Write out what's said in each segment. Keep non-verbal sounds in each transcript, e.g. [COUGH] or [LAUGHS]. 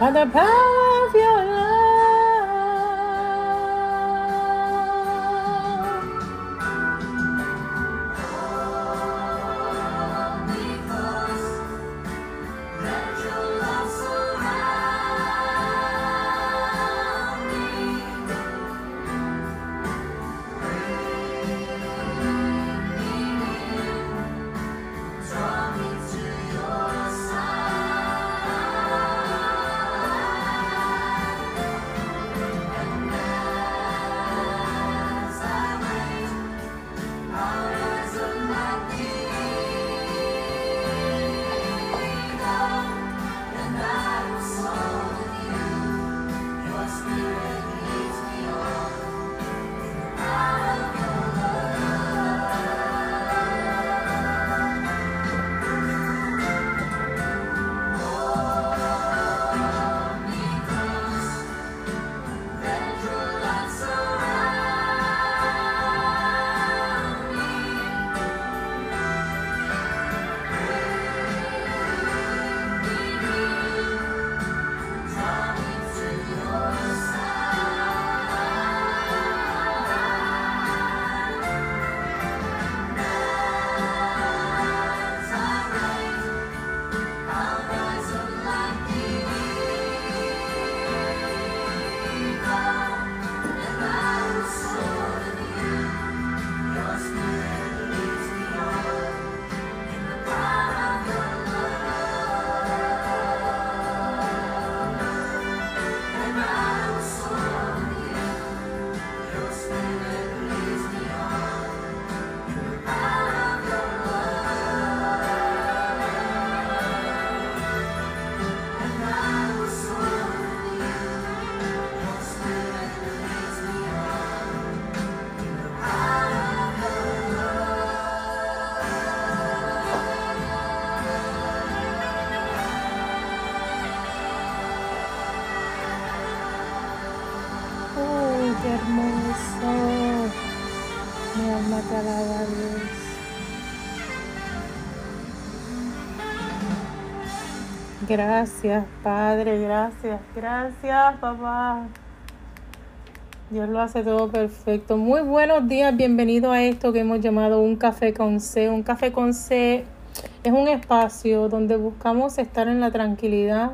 By the power of your love. Gracias, Padre, gracias, gracias, papá. Dios lo hace todo perfecto. Muy buenos días, bienvenido a esto que hemos llamado un café con C. Un café con C es un espacio donde buscamos estar en la tranquilidad,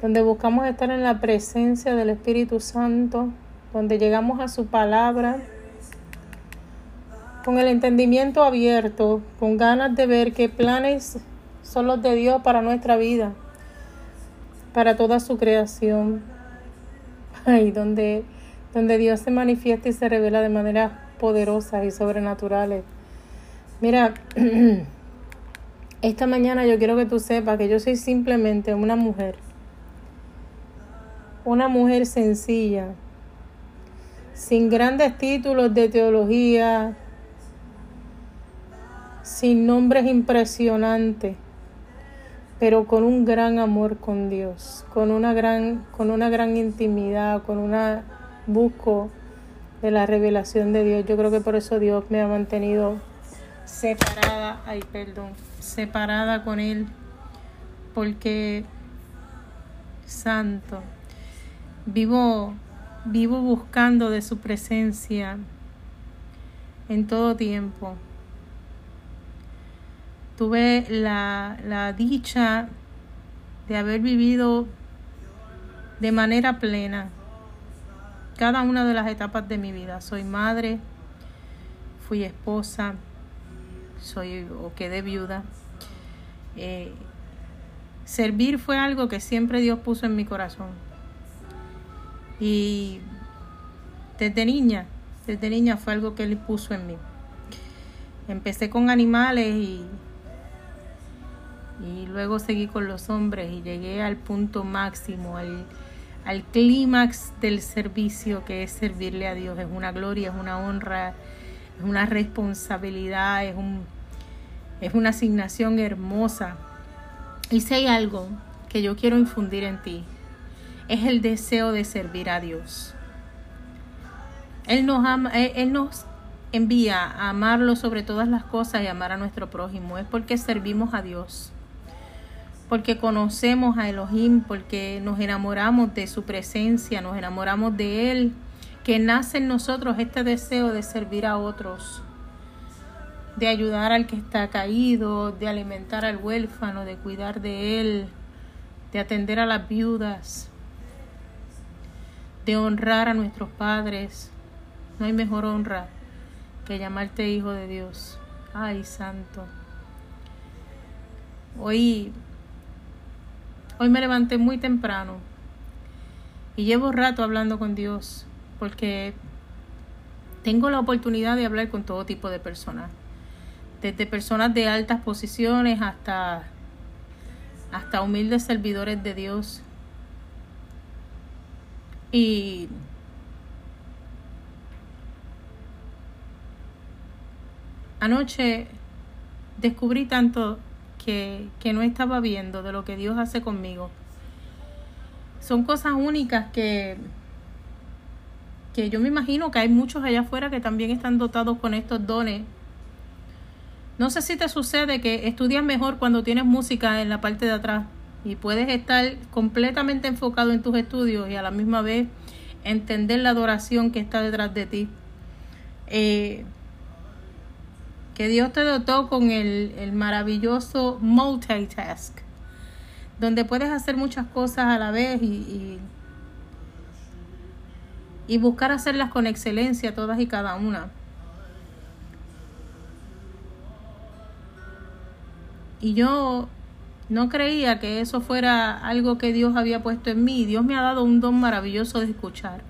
donde buscamos estar en la presencia del Espíritu Santo, donde llegamos a su palabra con el entendimiento abierto, con ganas de ver qué planes son los de Dios para nuestra vida, para toda su creación. [LAUGHS] Ay, donde, donde Dios se manifiesta y se revela de maneras poderosas y sobrenaturales. Mira, [CLEARS THROAT] esta mañana yo quiero que tú sepas que yo soy simplemente una mujer, una mujer sencilla, sin grandes títulos de teología, sin nombres impresionantes, pero con un gran amor con Dios, con una gran, con una gran intimidad, con una busco de la revelación de Dios. Yo creo que por eso Dios me ha mantenido separada, ay, perdón, separada con Él, porque santo, vivo, vivo buscando de su presencia en todo tiempo. Tuve la, la dicha de haber vivido de manera plena cada una de las etapas de mi vida. Soy madre, fui esposa, soy o quedé viuda. Eh, servir fue algo que siempre Dios puso en mi corazón. Y desde niña, desde niña fue algo que Él puso en mí. Empecé con animales y, y luego seguí con los hombres y llegué al punto máximo, al, al clímax del servicio que es servirle a Dios. Es una gloria, es una honra, es una responsabilidad, es, un, es una asignación hermosa. Y si hay algo que yo quiero infundir en ti, es el deseo de servir a Dios. Él nos, ama, él, él nos envía a amarlo sobre todas las cosas y amar a nuestro prójimo. Es porque servimos a Dios porque conocemos a Elohim, porque nos enamoramos de su presencia, nos enamoramos de Él, que nace en nosotros este deseo de servir a otros, de ayudar al que está caído, de alimentar al huérfano, de cuidar de Él, de atender a las viudas, de honrar a nuestros padres. No hay mejor honra que llamarte hijo de Dios. Ay, santo. Hoy Hoy me levanté muy temprano y llevo rato hablando con Dios porque tengo la oportunidad de hablar con todo tipo de personas, desde personas de altas posiciones hasta hasta humildes servidores de Dios. Y anoche descubrí tanto que, no estaba viendo de lo que Dios hace conmigo. Son cosas únicas que, que yo me imagino que hay muchos allá afuera que también están dotados con estos dones. No sé si te sucede que estudias mejor cuando tienes música en la parte de atrás y puedes estar completamente enfocado en tus estudios y a la misma vez entender la adoración que está detrás de ti. Eh, que Dios te dotó con el, el maravilloso multitask, donde puedes hacer muchas cosas a la vez y, y, y buscar hacerlas con excelencia todas y cada una. Y yo no creía que eso fuera algo que Dios había puesto en mí. Dios me ha dado un don maravilloso de escuchar.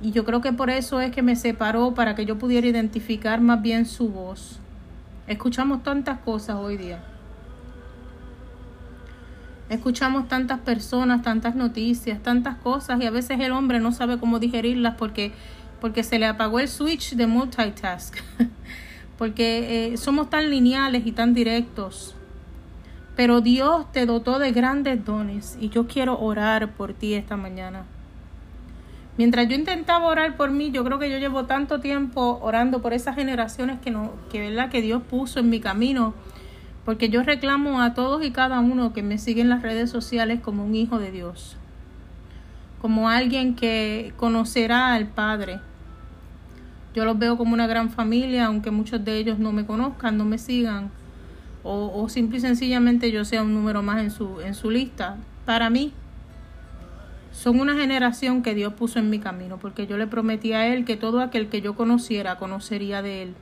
Y yo creo que por eso es que me separó para que yo pudiera identificar más bien su voz. Escuchamos tantas cosas hoy día. Escuchamos tantas personas, tantas noticias, tantas cosas y a veces el hombre no sabe cómo digerirlas porque, porque se le apagó el switch de multitask. [LAUGHS] porque eh, somos tan lineales y tan directos. Pero Dios te dotó de grandes dones y yo quiero orar por ti esta mañana. Mientras yo intentaba orar por mí, yo creo que yo llevo tanto tiempo orando por esas generaciones que no, que verdad que Dios puso en mi camino, porque yo reclamo a todos y cada uno que me sigue en las redes sociales como un hijo de Dios, como alguien que conocerá al Padre. Yo los veo como una gran familia, aunque muchos de ellos no me conozcan, no me sigan, o, o simple y sencillamente yo sea un número más en su, en su lista. Para mí, son una generación que Dios puso en mi camino, porque yo le prometí a Él que todo aquel que yo conociera conocería de Él,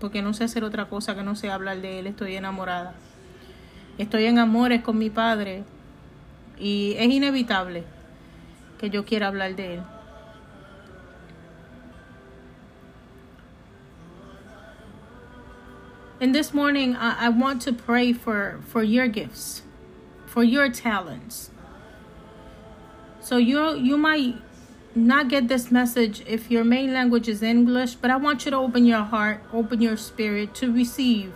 porque no sé hacer otra cosa que no sé hablar de Él, estoy enamorada. Estoy en amores con mi Padre y es inevitable que yo quiera hablar de Él. And this morning, I, I want to pray for, for your gifts, for your talents. So you you might not get this message if your main language is English, but I want you to open your heart, open your spirit to receive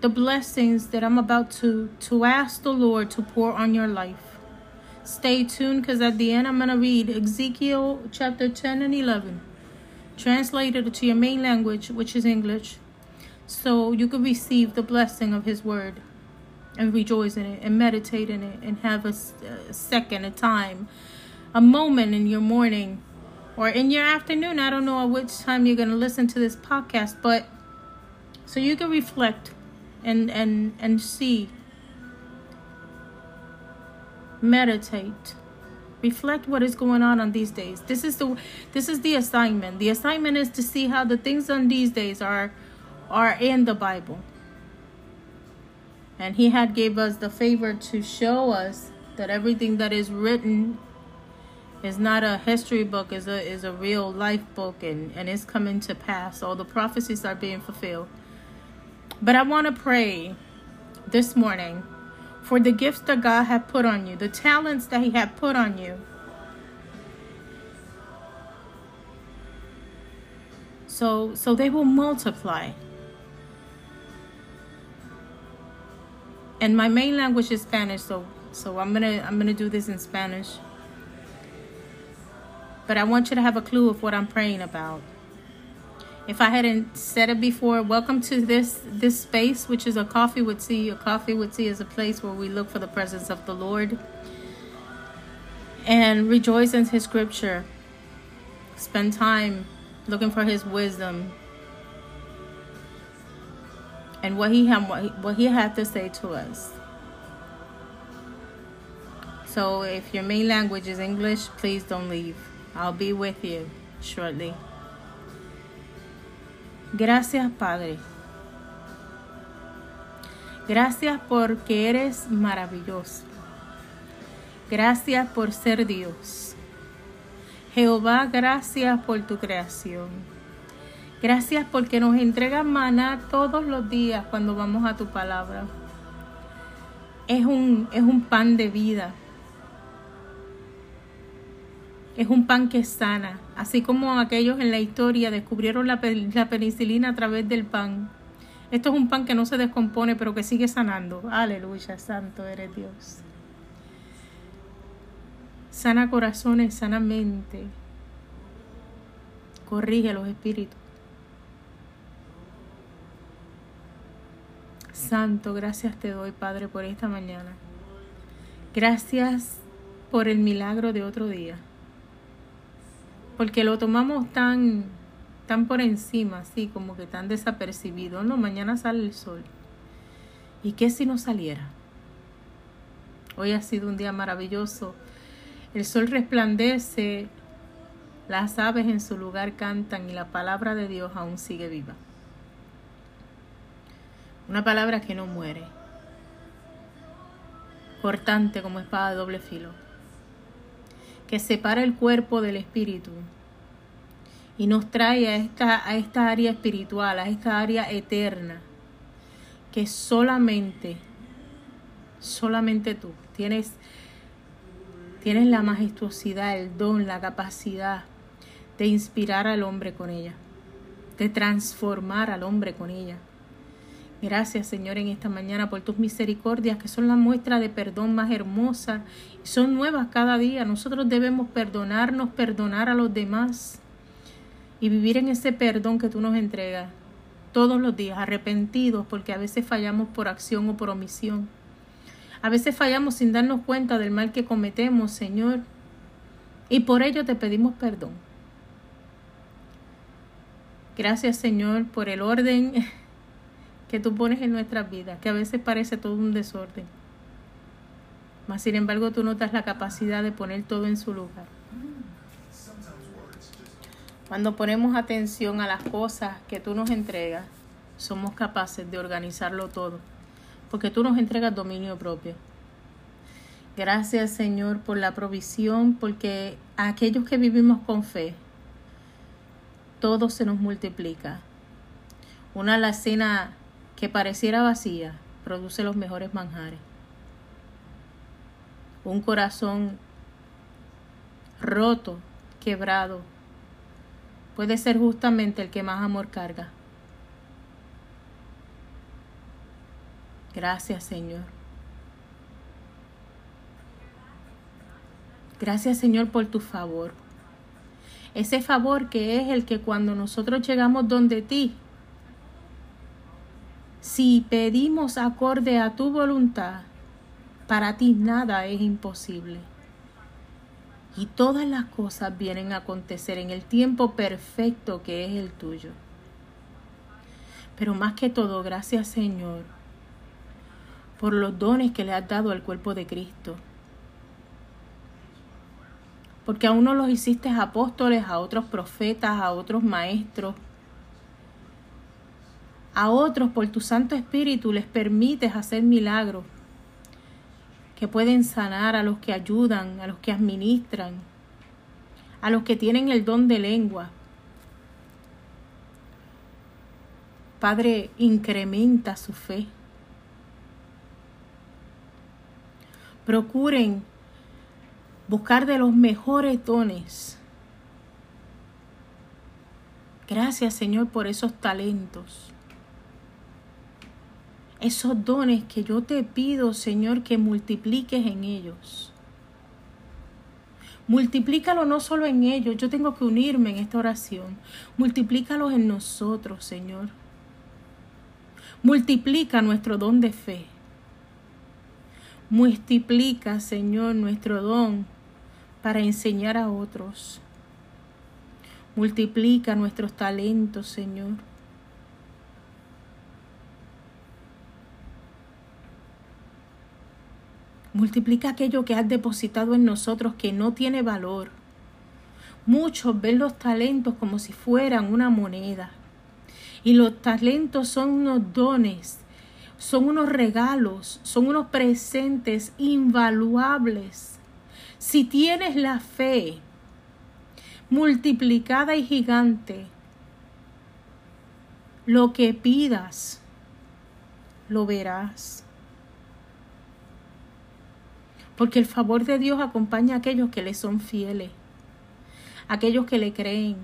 the blessings that I'm about to to ask the Lord to pour on your life. Stay tuned because at the end I'm going to read Ezekiel chapter 10 and 11, translated to your main language, which is English, so you can receive the blessing of His word and rejoice in it and meditate in it and have a second, a time, a moment in your morning or in your afternoon. I don't know at which time you're going to listen to this podcast, but so you can reflect and and and see. Meditate. Reflect what is going on on these days. This is the this is the assignment. The assignment is to see how the things on these days are are in the bible and he had gave us the favor to show us that everything that is written is not a history book is a is a real life book and and it's coming to pass. All the prophecies are being fulfilled. But i want to pray this morning for the gifts that god had put on you the talents that he had put on you. So so they will multiply and my main language is spanish so so i'm gonna i'm gonna do this in spanish but I want you to have a clue of what I'm praying about. If I hadn't said it before, welcome to this this space, which is a coffee with tea. A coffee with tea is a place where we look for the presence of the Lord and rejoice in His Scripture. Spend time looking for His wisdom and what He had what he, had to say to us. So, if your main language is English, please don't leave. I'll be with you shortly. Gracias, Padre. Gracias porque eres maravilloso. Gracias por ser Dios. Jehová, gracias por tu creación. Gracias porque nos entregas maná todos los días cuando vamos a tu palabra. Es un, es un pan de vida. Es un pan que sana, así como aquellos en la historia descubrieron la, pe- la penicilina a través del pan. Esto es un pan que no se descompone, pero que sigue sanando. Aleluya, santo eres Dios. Sana corazones, sana mente. Corrige los espíritus. Santo, gracias te doy, Padre, por esta mañana. Gracias por el milagro de otro día. Porque lo tomamos tan, tan por encima, así como que tan desapercibido. No, mañana sale el sol. ¿Y qué si no saliera? Hoy ha sido un día maravilloso. El sol resplandece, las aves en su lugar cantan y la palabra de Dios aún sigue viva. Una palabra que no muere, cortante como espada de doble filo, que separa el cuerpo del espíritu. Y nos trae a esta, a esta área espiritual, a esta área eterna, que solamente, solamente tú tienes, tienes la majestuosidad, el don, la capacidad de inspirar al hombre con ella, de transformar al hombre con ella. Gracias, Señor, en esta mañana por tus misericordias, que son la muestra de perdón más hermosa. y Son nuevas cada día. Nosotros debemos perdonarnos, perdonar a los demás y vivir en ese perdón que tú nos entregas todos los días, arrepentidos, porque a veces fallamos por acción o por omisión. A veces fallamos sin darnos cuenta del mal que cometemos, Señor. Y por ello te pedimos perdón. Gracias, Señor, por el orden que tú pones en nuestras vidas, que a veces parece todo un desorden. Mas sin embargo tú notas la capacidad de poner todo en su lugar. Cuando ponemos atención a las cosas que tú nos entregas, somos capaces de organizarlo todo, porque tú nos entregas dominio propio. Gracias Señor por la provisión, porque a aquellos que vivimos con fe, todo se nos multiplica. Una alacena que pareciera vacía produce los mejores manjares. Un corazón roto, quebrado, puede ser justamente el que más amor carga. Gracias Señor. Gracias Señor por tu favor. Ese favor que es el que cuando nosotros llegamos donde ti, si pedimos acorde a tu voluntad, para ti nada es imposible. Y todas las cosas vienen a acontecer en el tiempo perfecto que es el tuyo. Pero más que todo, gracias Señor por los dones que le has dado al cuerpo de Cristo. Porque a unos los hiciste apóstoles, a otros profetas, a otros maestros. A otros por tu Santo Espíritu les permites hacer milagros que pueden sanar a los que ayudan, a los que administran, a los que tienen el don de lengua. Padre, incrementa su fe. Procuren buscar de los mejores dones. Gracias Señor por esos talentos esos dones que yo te pido, Señor, que multipliques en ellos. Multiplícalo no solo en ellos, yo tengo que unirme en esta oración. Multiplícalos en nosotros, Señor. Multiplica nuestro don de fe. Multiplica, Señor, nuestro don para enseñar a otros. Multiplica nuestros talentos, Señor Multiplica aquello que has depositado en nosotros que no tiene valor. Muchos ven los talentos como si fueran una moneda. Y los talentos son unos dones, son unos regalos, son unos presentes invaluables. Si tienes la fe multiplicada y gigante, lo que pidas, lo verás porque el favor de Dios acompaña a aquellos que le son fieles, aquellos que le creen.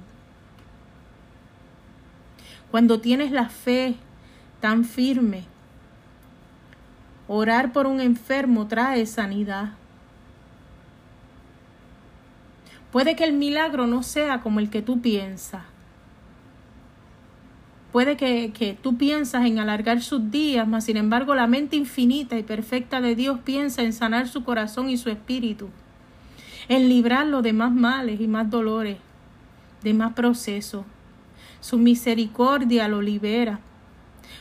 Cuando tienes la fe tan firme, orar por un enfermo trae sanidad. Puede que el milagro no sea como el que tú piensas, Puede que, que tú piensas en alargar sus días, mas sin embargo la mente infinita y perfecta de Dios piensa en sanar su corazón y su espíritu, en librarlo de más males y más dolores, de más procesos. Su misericordia lo libera.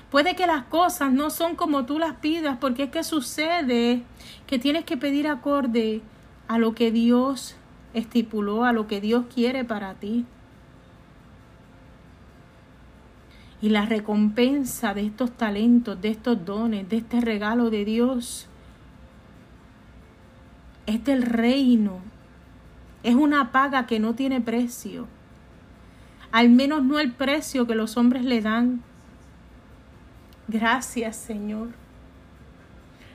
Puede que las cosas no son como tú las pidas, porque es que sucede que tienes que pedir acorde a lo que Dios estipuló, a lo que Dios quiere para ti. Y la recompensa de estos talentos, de estos dones, de este regalo de Dios, es del reino. Es una paga que no tiene precio. Al menos no el precio que los hombres le dan. Gracias, Señor.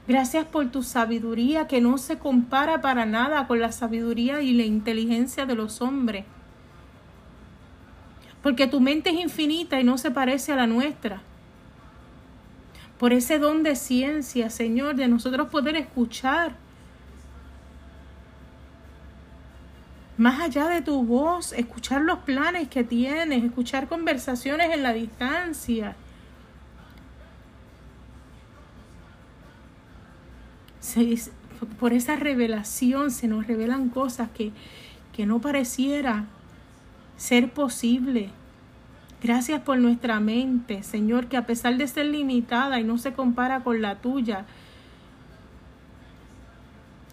Gracias por tu sabiduría que no se compara para nada con la sabiduría y la inteligencia de los hombres porque tu mente es infinita y no se parece a la nuestra. Por ese don de ciencia, Señor, de nosotros poder escuchar más allá de tu voz, escuchar los planes que tienes, escuchar conversaciones en la distancia. por esa revelación se nos revelan cosas que, que no pareciera ser posible. Gracias por nuestra mente, Señor, que a pesar de ser limitada y no se compara con la tuya,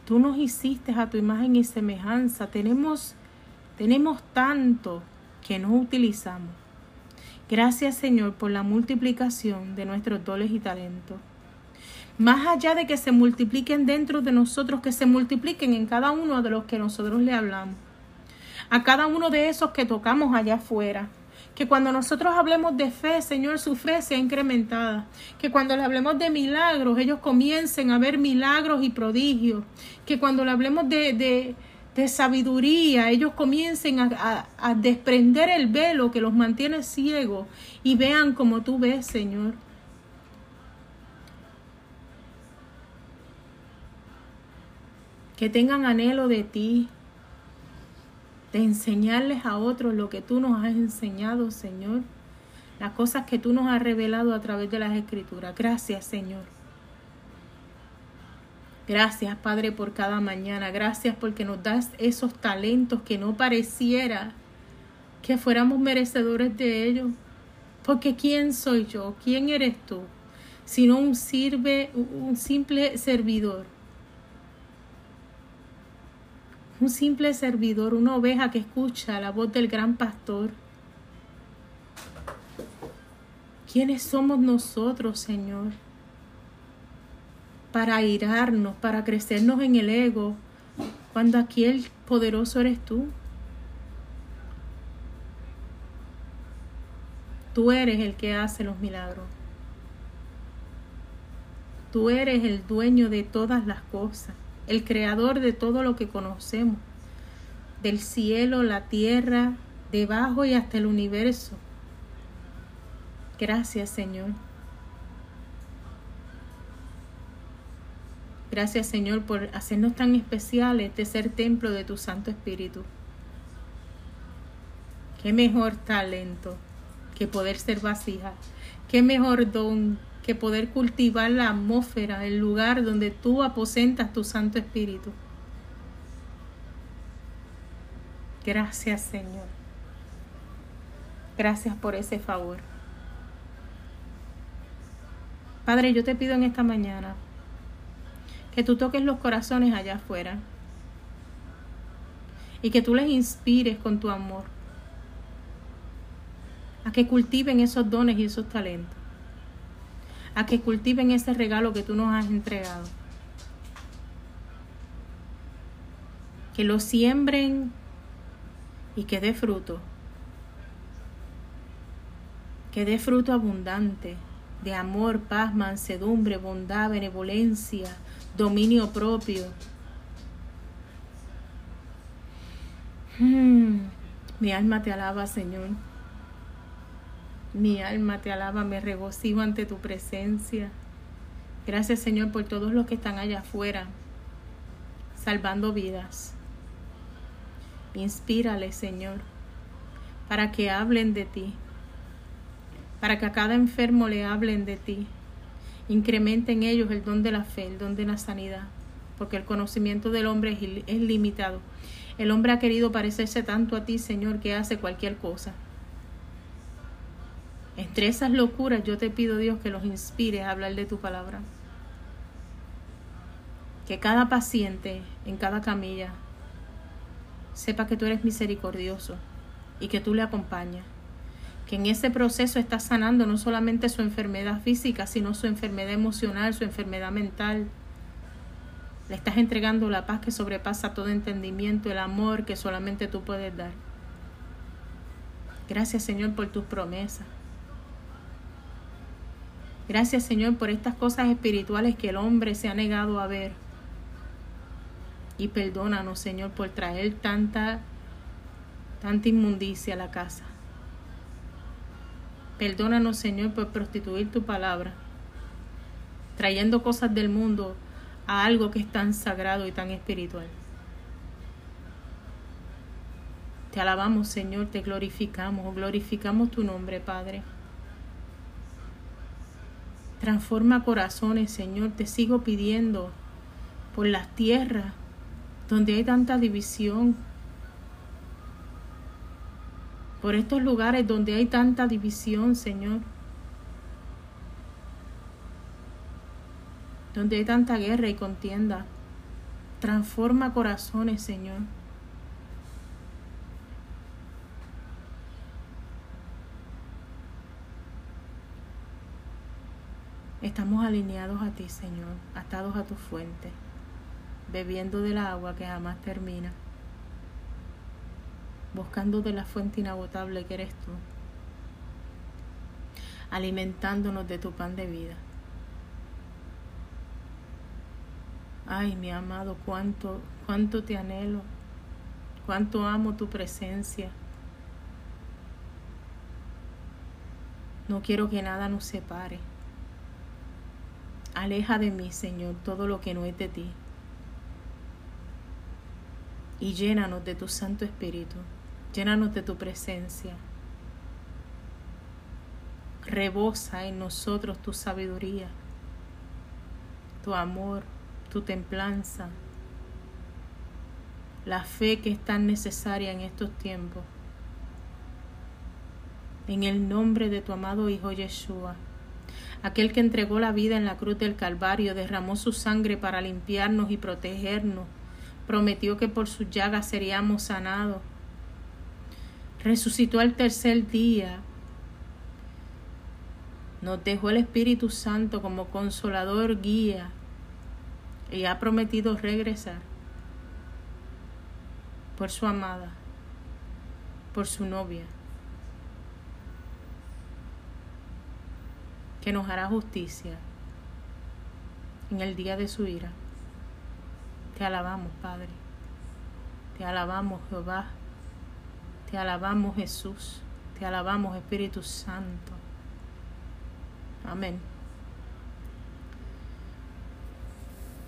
tú nos hiciste a tu imagen y semejanza. Tenemos, tenemos tanto que no utilizamos. Gracias, Señor, por la multiplicación de nuestros dones y talentos. Más allá de que se multipliquen dentro de nosotros, que se multipliquen en cada uno de los que nosotros le hablamos a cada uno de esos que tocamos allá afuera. Que cuando nosotros hablemos de fe, Señor, su fe sea incrementada. Que cuando le hablemos de milagros, ellos comiencen a ver milagros y prodigios. Que cuando le hablemos de, de, de sabiduría, ellos comiencen a, a- a desprender el velo que los mantiene ciegos y vean como tú ves, Señor. Que tengan anhelo de ti, de enseñarles a otros lo que tú nos has enseñado, Señor. Las cosas que tú nos has revelado a través de las escrituras. Gracias, Señor. Gracias, Padre, por cada mañana. Gracias porque nos das esos talentos que no pareciera que fuéramos merecedores de ellos. Porque ¿quién soy yo? ¿Quién eres tú? Sino un sirve, un simple servidor. Un simple servidor, una oveja que escucha la voz del gran pastor. ¿Quiénes somos nosotros, Señor? Para airarnos, para crecernos en el ego, cuando aquí el poderoso eres tú. Tú eres el que hace los milagros. Tú eres el dueño de todas las cosas, el creador de todo lo que conocemos, del cielo, la tierra, debajo y hasta el universo. Gracias, Señor. Gracias, Señor, por hacernos tan especiales de ser templo de tu Santo Espíritu. Qué mejor talento que poder ser vasija. Qué mejor don que poder cultivar la atmósfera, el lugar donde tú aposentas tu Santo Espíritu. Gracias, Señor. Gracias por ese favor. Padre, yo te pido en esta mañana que tú toques los corazones allá afuera y que tú les inspires con tu amor a que cultiven esos dones y esos talentos, a que cultiven ese regalo que tú nos has entregado, que lo siembren y que dé fruto, que dé fruto abundante de amor, paz, mansedumbre, bondad, benevolencia, dominio propio. Mm, mi alma te alaba, Señor. Mi alma te alaba, me regocijo ante tu presencia. Gracias, Señor, por todos los que están allá afuera, salvando vidas. Inspírale, Señor, para que hablen de ti, para que a cada enfermo le hablen de ti. Incrementa en ellos el don de la fe, el don de la sanidad, porque el conocimiento del hombre es, limitado. El hombre ha querido parecerse tanto a ti, Señor, que hace cualquier cosa. Entre esas locuras yo te pido, Dios, que los inspires a hablar de tu palabra. Que cada paciente en cada camilla sepa que tú eres misericordioso y que tú le acompañas. Que en ese proceso estás sanando no solamente su enfermedad física, sino su enfermedad emocional, su enfermedad mental. Le estás entregando la paz que sobrepasa todo entendimiento, el amor que solamente tú puedes dar. Gracias Señor por tus promesas. Gracias Señor por estas cosas espirituales que el hombre se ha negado a ver. Y perdónanos Señor por traer tanta, tanta inmundicia a la casa. Perdónanos Señor por prostituir tu palabra, trayendo cosas del mundo a algo que es tan sagrado y tan espiritual. Te alabamos Señor, te glorificamos, glorificamos tu nombre Padre. Transforma corazones, Señor. Te sigo pidiendo por las tierras donde hay tanta división. Por estos lugares donde hay tanta división, Señor. Donde hay tanta guerra y contienda. Transforma corazones, Señor. Estamos alineados a ti, Señor, atados a tu fuente, bebiendo del agua que jamás termina, buscando de la fuente inagotable que eres tú, alimentándonos de tu pan de vida. Ay, mi amado, cuánto, cuánto te anhelo, Cuánto amo tu presencia. No quiero que nada nos separe. Aleja de mí, Señor, todo lo que no es de ti. Y llénanos de tu Santo Espíritu. Llénanos de tu presencia. Rebosa en nosotros tu sabiduría, tu amor, tu templanza, la fe que es tan necesaria en estos tiempos. En el nombre de tu amado Hijo Yeshua, aquel que entregó la vida en la cruz del Calvario, derramó su sangre para limpiarnos y protegernos, prometió que por sus llagas seríamos sanados. Resucitó el tercer día nos dejó el Espíritu Santo como consolador, guía, y ha prometido regresar por su amada, por su novia, que nos hará justicia en el día de su ira. Te alabamos, Padre. Te alabamos, Jehová. Te alabamos, Jesús. Te alabamos, Espíritu Santo. Amén.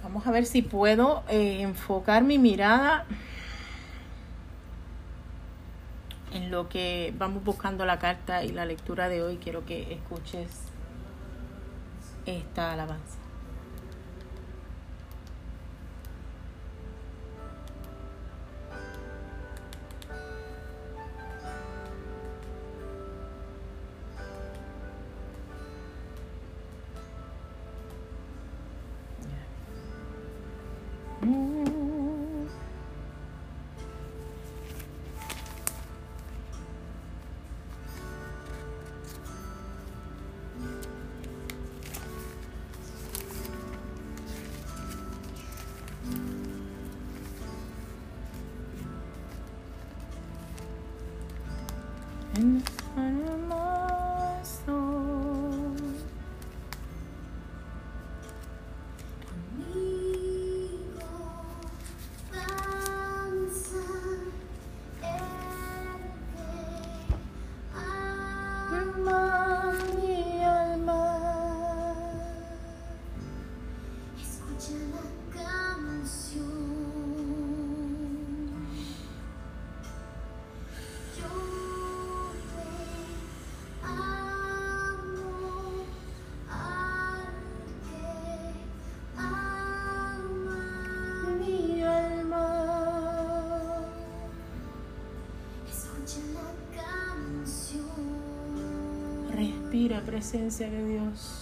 Vamos a ver si puedo eh, enfocar mi mirada en lo que vamos buscando la carta y la lectura de hoy. Quiero que escuches esta alabanza. Presencia de Dios.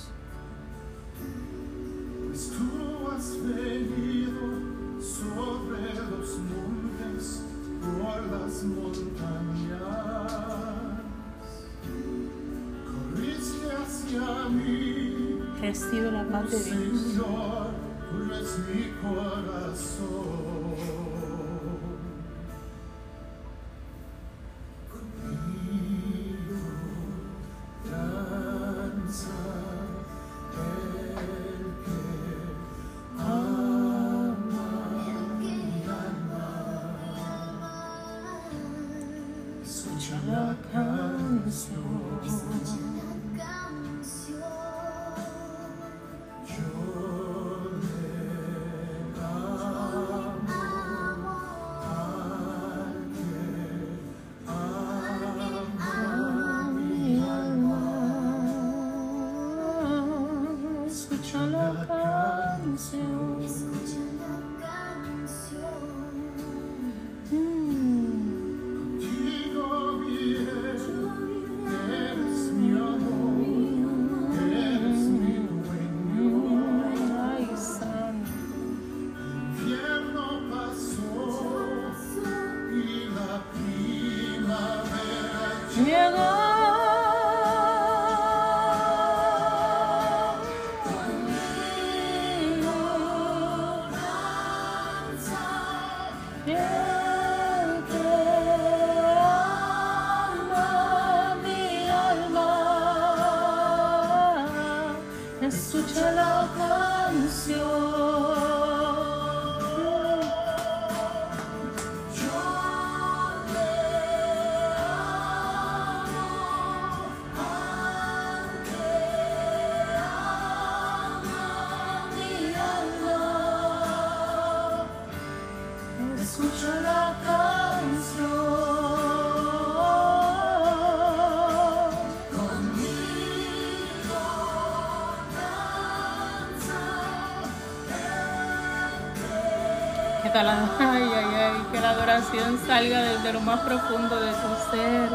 Ay, ay, ay, que la adoración salga desde lo más profundo de tu ser.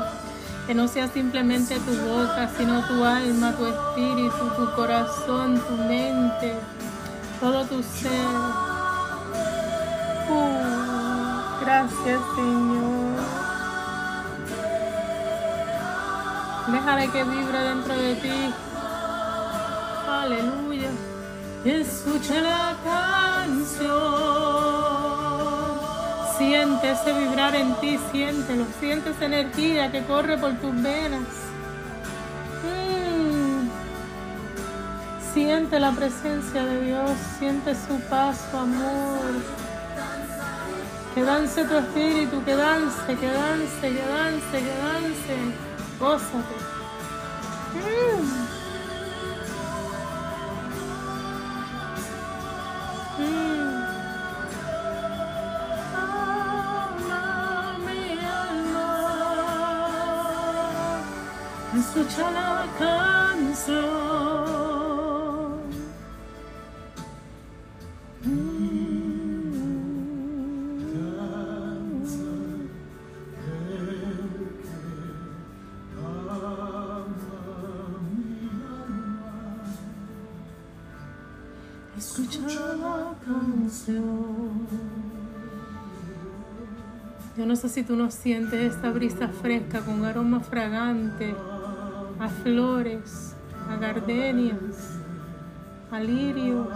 Que no sea simplemente tu boca, sino tu alma, tu espíritu, tu corazón, tu mente, todo tu ser. Uh, gracias, Señor. Déjale que vibre dentro de ti. Aleluya. Escucha la canción. Siente ese vibrar en ti, siéntelo. Siente esa energía que corre por tus venas. Mm. Siente la presencia de Dios, siente su paz, su amor. Que dance tu espíritu, que dance, que dance, que dance, que dance. Gózate. Mm. Escucha la canción. Escucha la canción. Yo no sé si tú no sientes esta brisa fresca con aroma fragante a flores, a gardenias, a lirios,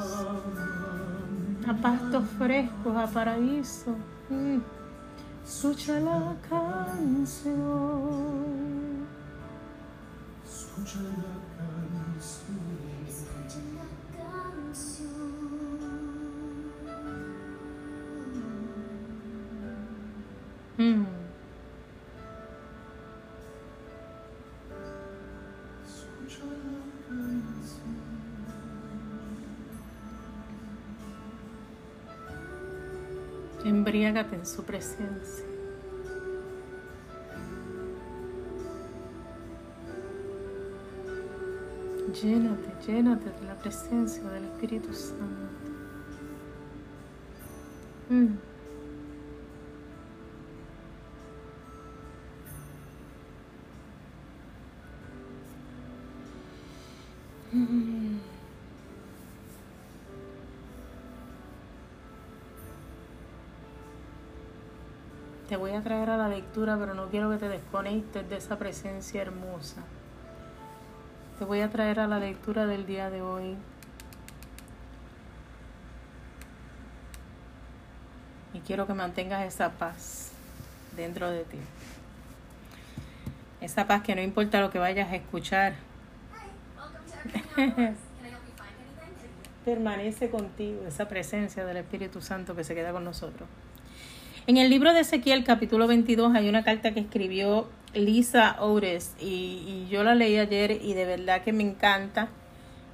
a pastos frescos, a paraíso. Mm. Escucha la canción. Escucha la canción. Mm. En su presencia. Llénate, llénate de la presencia del Espíritu Santo. Mm. Mm. Te voy a traer a la lectura, pero no quiero que te desconectes de esa presencia hermosa. Te voy a traer a la lectura del día de hoy. Y quiero que mantengas esa paz dentro de ti. Esa paz que no importa lo que vayas a escuchar, [LAUGHS] permanece contigo, esa presencia del Espíritu Santo que se queda con nosotros. En el libro de Ezequiel, capítulo 22, hay una carta que escribió Lisa y, y yo la leí ayer y de verdad que me encanta.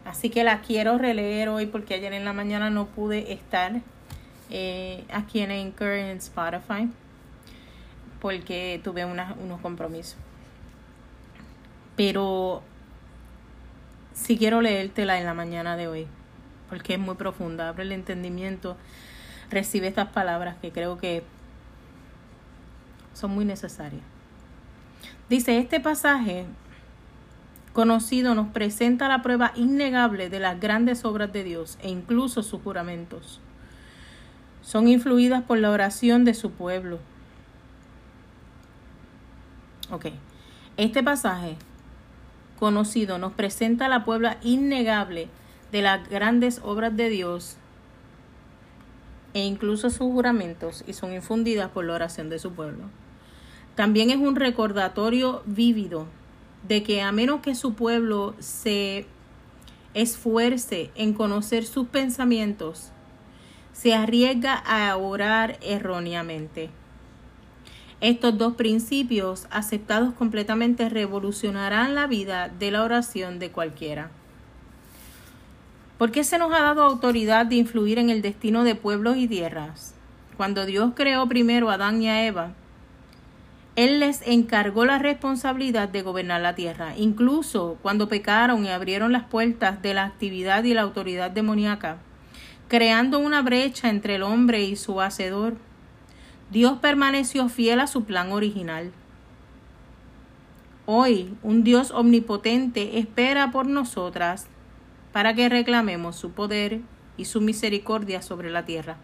Así que la quiero releer hoy porque ayer en la mañana no pude estar eh, aquí en Anchor en Spotify porque tuve una- unos compromisos. Pero sí quiero leértela en la mañana de hoy porque es muy profunda, abre el entendimiento, recibe estas palabras que creo que son muy necesarias. Dice, este pasaje conocido nos presenta la prueba innegable de las grandes obras de Dios e incluso sus juramentos. Son influidas por la oración de su pueblo. Ok, este pasaje conocido nos presenta la prueba innegable de las grandes obras de Dios e incluso sus juramentos y son infundidas por la oración de su pueblo. También es un recordatorio vívido de que a menos que su pueblo se esfuerce en conocer sus pensamientos, se arriesga a orar erróneamente. Estos dos principios, aceptados completamente, revolucionarán la vida de la oración de cualquiera. ¿Por qué se nos ha dado autoridad de influir en el destino de pueblos y tierras? Cuando Dios creó primero a Adán y a Eva, Él les encargó la responsabilidad de gobernar la tierra. Incluso cuando pecaron y abrieron las puertas de la actividad y la autoridad demoníaca, creando una brecha entre el hombre y su hacedor. Dios permaneció fiel a su plan original. Hoy, un Dios omnipotente espera por nosotras para que reclamemos su poder y su misericordia sobre la tierra.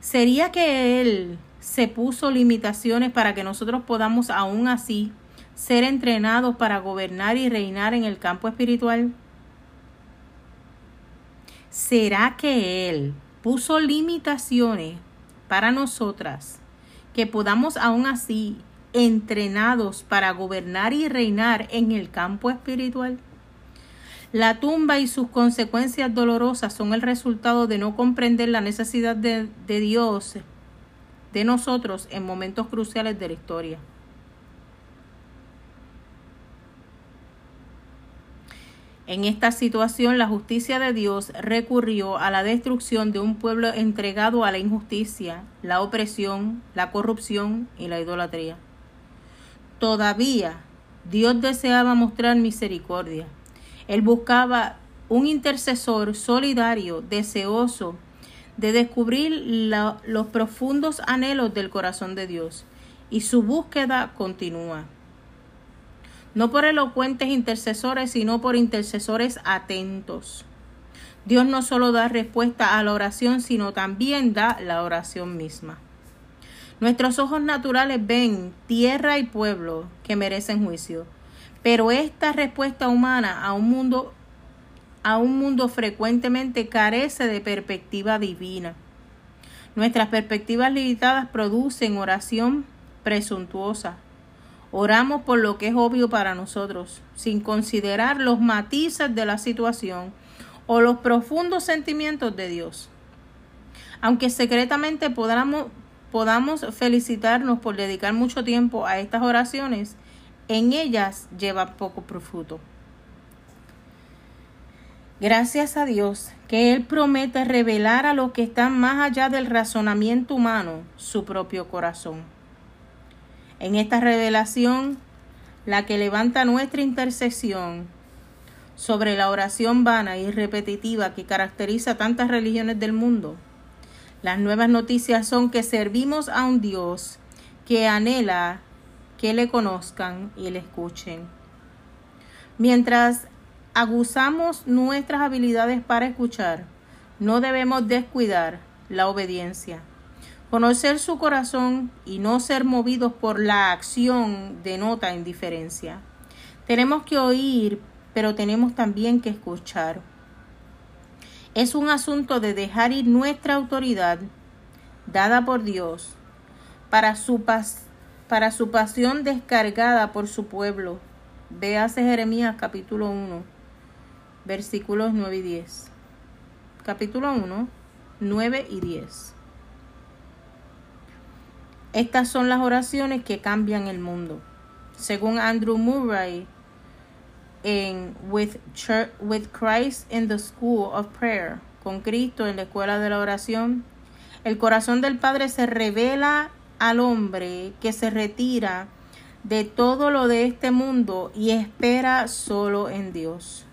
¿Sería que Él se puso limitaciones para que nosotros podamos aún así ser entrenados para gobernar y reinar en el campo espiritual? ¿Será que Él puso limitaciones para nosotras que podamos aún así entrenados para gobernar y reinar en el campo espiritual? La tumba y sus consecuencias dolorosas son el resultado de no comprender la necesidad de, Dios de nosotros en momentos cruciales de la historia. En esta situación, la justicia de Dios recurrió a la destrucción de un pueblo entregado a la injusticia, la opresión, la corrupción y la idolatría. Todavía Dios deseaba mostrar misericordia. Él buscaba un intercesor solidario, deseoso de descubrir los profundos anhelos del corazón de Dios. Y su búsqueda continúa no por elocuentes intercesores, sino por intercesores atentos. Dios no solo da respuesta a la oración, sino también da la oración misma. Nuestros ojos naturales ven tierra y pueblo que merecen juicio, pero esta respuesta humana a un mundo a un mundo frecuentemente carece de perspectiva divina. Nuestras perspectivas limitadas producen oración presuntuosa, Oramos por lo que es obvio para nosotros, sin considerar los matices de la situación o los profundos sentimientos de Dios. Aunque secretamente podamos, podamos felicitarnos por dedicar mucho tiempo a estas oraciones, en ellas lleva poco fruto. Gracias a Dios que Él promete revelar a los que están más allá del razonamiento humano su propio corazón. En esta revelación, la que levanta nuestra intercesión sobre la oración vana y repetitiva que caracteriza tantas religiones del mundo, las nuevas noticias son que servimos a un Dios que anhela que le conozcan y le escuchen. Mientras aguzamos nuestras habilidades para escuchar, no debemos descuidar la obediencia. Conocer su corazón y no ser movidos por la acción denota indiferencia. Tenemos que oír, pero tenemos también que escuchar. Es un asunto de dejar ir nuestra autoridad dada por Dios para su, pas para su pasión descargada por su pueblo. Véase Jeremías capítulo 1, versículos 9 y 10. Capítulo 1, 9 y 10. Estas son las oraciones que cambian el mundo. Según Andrew Murray en With, Church, With Christ in the School of Prayer, con Cristo en la escuela de la oración, el corazón del Padre se revela al hombre que se retira de todo lo de este mundo y espera solo en Dios.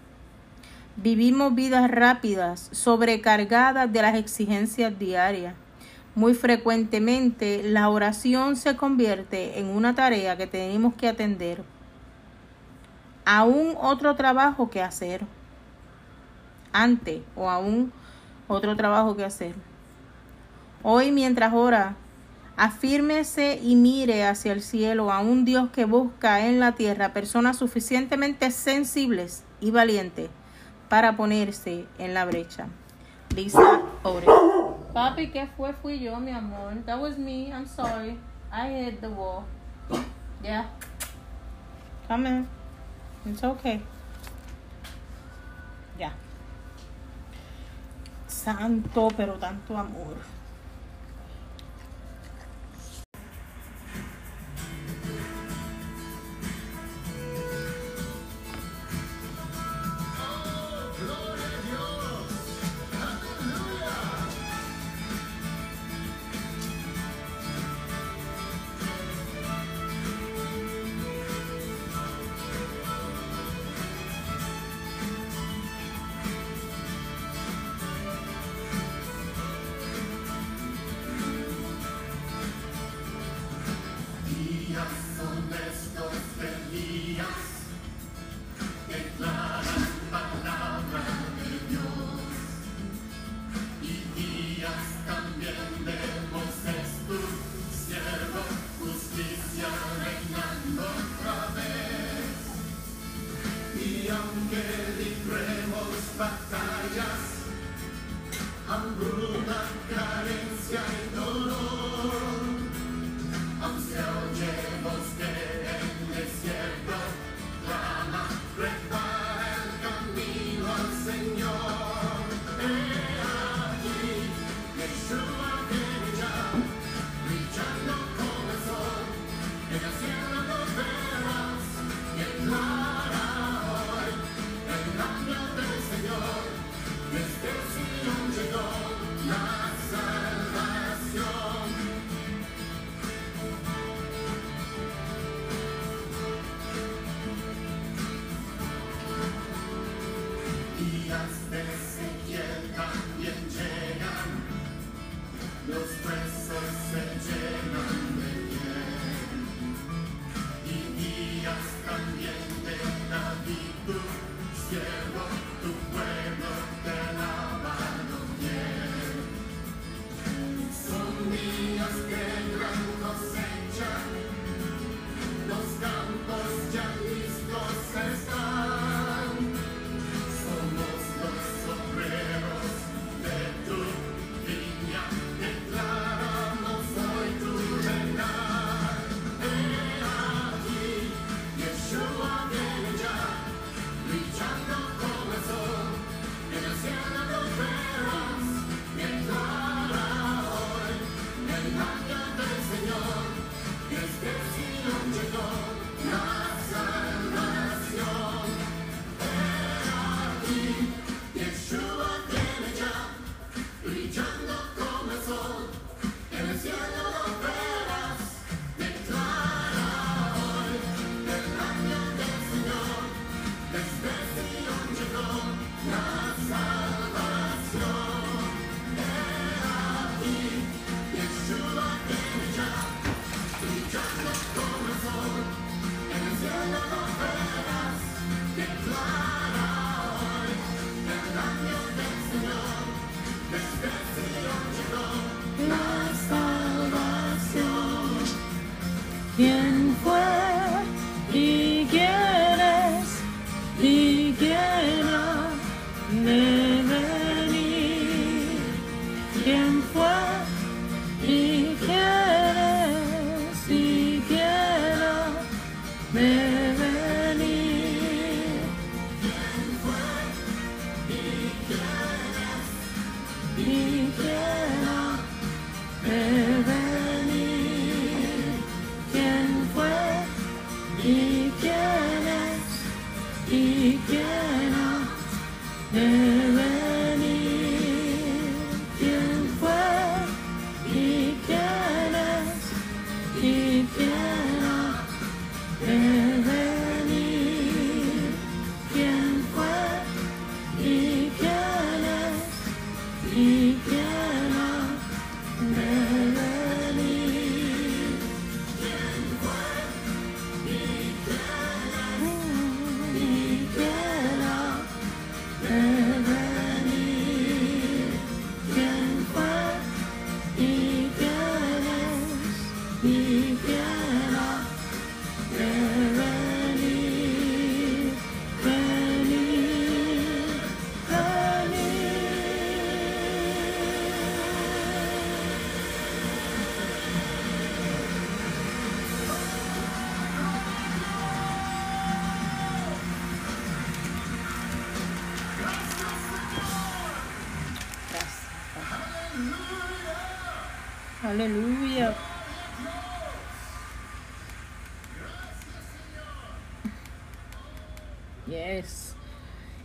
Vivimos vidas rápidas, sobrecargadas de las exigencias diarias. Muy frecuentemente la oración se convierte en una tarea que tenemos que atender. Aún otro trabajo que hacer. Antes o aún otro trabajo que hacer. Hoy mientras ora, afírmese y mire hacia el cielo a un Dios que busca en la tierra personas suficientemente sensibles y valientes para ponerse en la brecha. Lisa Ore. Papi, ¿qué fue? Fui yo, mi amor. That was me. I'm sorry. I hit the wall. Yeah. Come in. It's okay. Ya. Santo, pero tanto amor.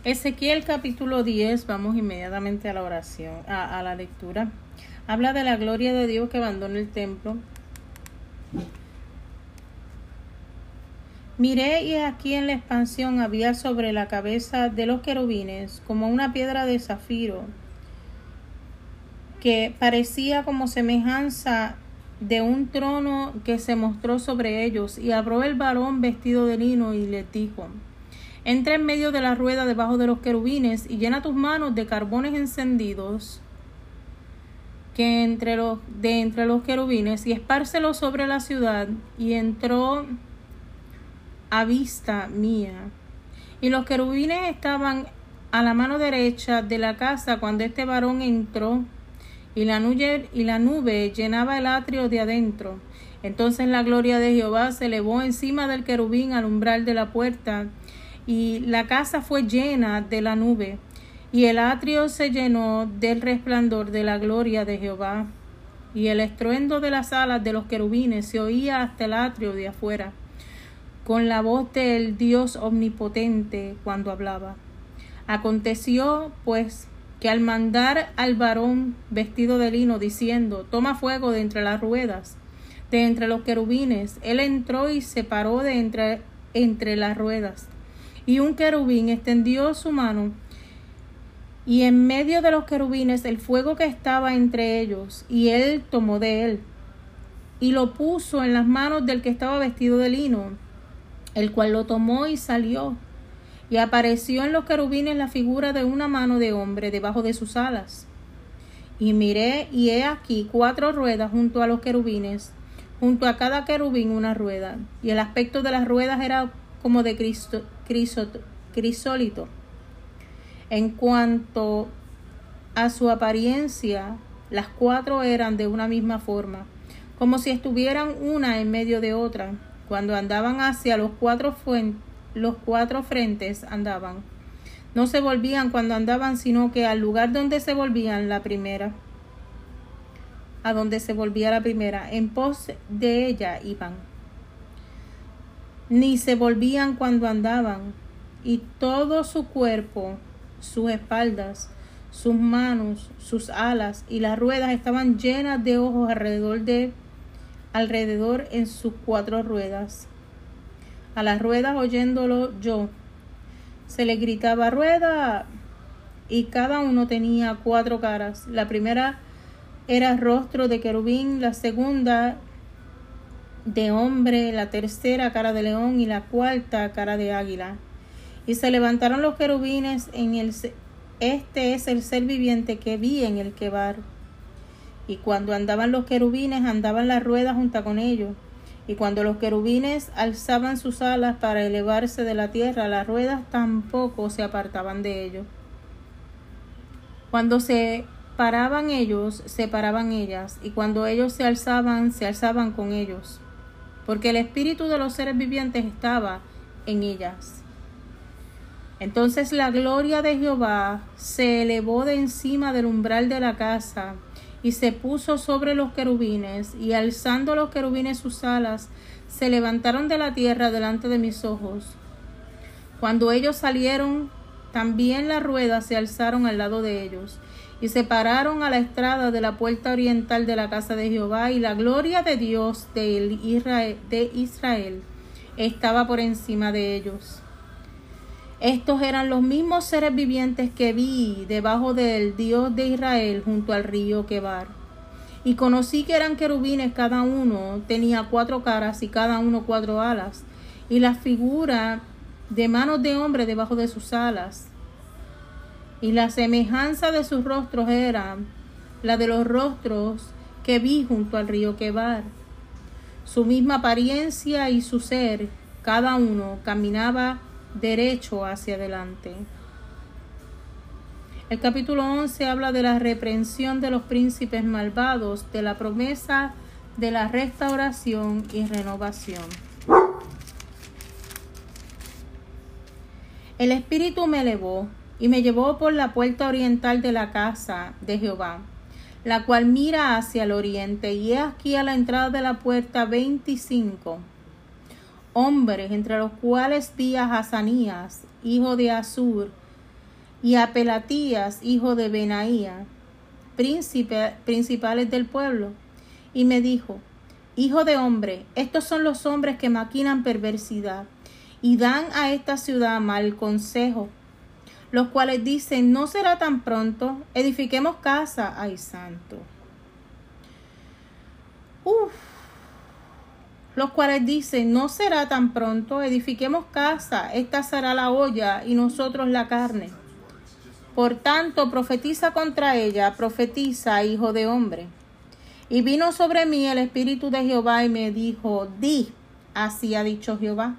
Ezequiel capítulo 10, vamos inmediatamente a la oración, a, la lectura. Habla de la gloria de Dios que abandona el templo. Miré y aquí en la expansión había sobre la cabeza de los querubines como una piedra de zafiro que parecía como semejanza de un trono que se mostró sobre ellos y abrió el varón vestido de lino y le dijo entra en medio de la rueda debajo de los querubines y llena tus manos de carbones encendidos que entre los de entre los querubines y espárcelos sobre la ciudad y entró a vista mía y los querubines estaban a la mano derecha de la casa cuando este varón entró y la nube, y la nube llenaba el atrio de adentro. Entonces la gloria de Jehová se elevó encima del querubín al umbral de la puerta y la casa fue llena de la nube y el atrio se llenó del resplandor de la gloria de Jehová y el estruendo de las alas de los querubines se oía hasta el atrio de afuera con la voz del Dios omnipotente cuando hablaba. Aconteció, pues, que al mandar al varón vestido de lino diciendo, toma fuego de entre las ruedas, de entre los querubines, él entró y se paró de entre, entre las ruedas. Y un querubín extendió su mano, y en medio de los querubines el fuego que estaba entre ellos, y él tomó de él, y lo puso en las manos del que estaba vestido de lino, el cual lo tomó y salió. Y apareció en los querubines la figura de una mano de hombre debajo de sus alas. Y miré, y he aquí cuatro ruedas junto a los querubines, junto a cada querubín una rueda, y el aspecto de las ruedas era como de cristo, crisólito. En cuanto a su apariencia, las cuatro eran de una misma forma, como si estuvieran una en medio de otra cuando andaban hacia los cuatro, los cuatro frentes andaban. No se volvían cuando andaban, sino que al lugar donde se volvían la primera, a donde se volvía la primera, en pos de ella iban. Ni se volvían cuando andaban, y todo su cuerpo, sus espaldas, sus manos, sus alas y las ruedas estaban llenas de ojos alrededor de alrededor en sus cuatro ruedas. A las ruedas oyéndolo yo, se le gritaba rueda y cada uno tenía cuatro caras. La primera era rostro de querubín, la segunda de hombre, la tercera cara de león y la cuarta cara de águila. Y se levantaron los querubines en el este es el ser viviente que vi en el quebar y cuando andaban los querubines andaban las ruedas junto con ellos. Y cuando los querubines alzaban sus alas para elevarse de la tierra, las ruedas tampoco se apartaban de ellos. Cuando se paraban ellos, se paraban ellas, y cuando ellos se alzaban, se alzaban con ellos, porque el espíritu de los seres vivientes estaba en ellas. Entonces la gloria de Jehová se elevó de encima del umbral de la casa, y se puso sobre los querubines, y alzando los querubines sus alas, se levantaron de la tierra delante de mis ojos. Cuando ellos salieron, también las ruedas se alzaron al lado de ellos, y se pararon a la estrada de la puerta oriental de la casa de Jehová, y la gloria de Dios de Israel, estaba por encima de ellos. Estos eran los mismos seres vivientes que vi debajo del Dios de Israel junto al río Quebar. Y conocí que eran querubines, cada uno tenía cuatro caras y cada uno cuatro alas, y la figura de manos de hombre debajo de sus alas. Y la semejanza de sus rostros era la de los rostros que vi junto al río Quebar. Su misma apariencia y su ser, cada uno caminaba derecho hacia adelante. El capítulo 11 habla de la reprensión de los príncipes malvados, de la promesa de la restauración y renovación. El Espíritu me elevó y me llevó por la puerta oriental de la casa de Jehová, la cual mira hacia el oriente, y he aquí a la entrada de la puerta veinticinco hombres, entre los cuales vi a Hazanías, hijo de Azur, y a Pelatías, hijo de Benaía, principales del pueblo. Y me dijo, Hijo de hombre, estos son los hombres que maquinan perversidad y dan a esta ciudad mal consejo, los cuales dicen, no será tan pronto, edifiquemos casa, ay santo. Uf, los cuales dicen, no será tan pronto, edifiquemos casa, esta será la olla y nosotros la carne. Por tanto, profetiza contra ella, profetiza, hijo de hombre. Y vino sobre mí el Espíritu de Jehová y me dijo, di, así ha dicho Jehová.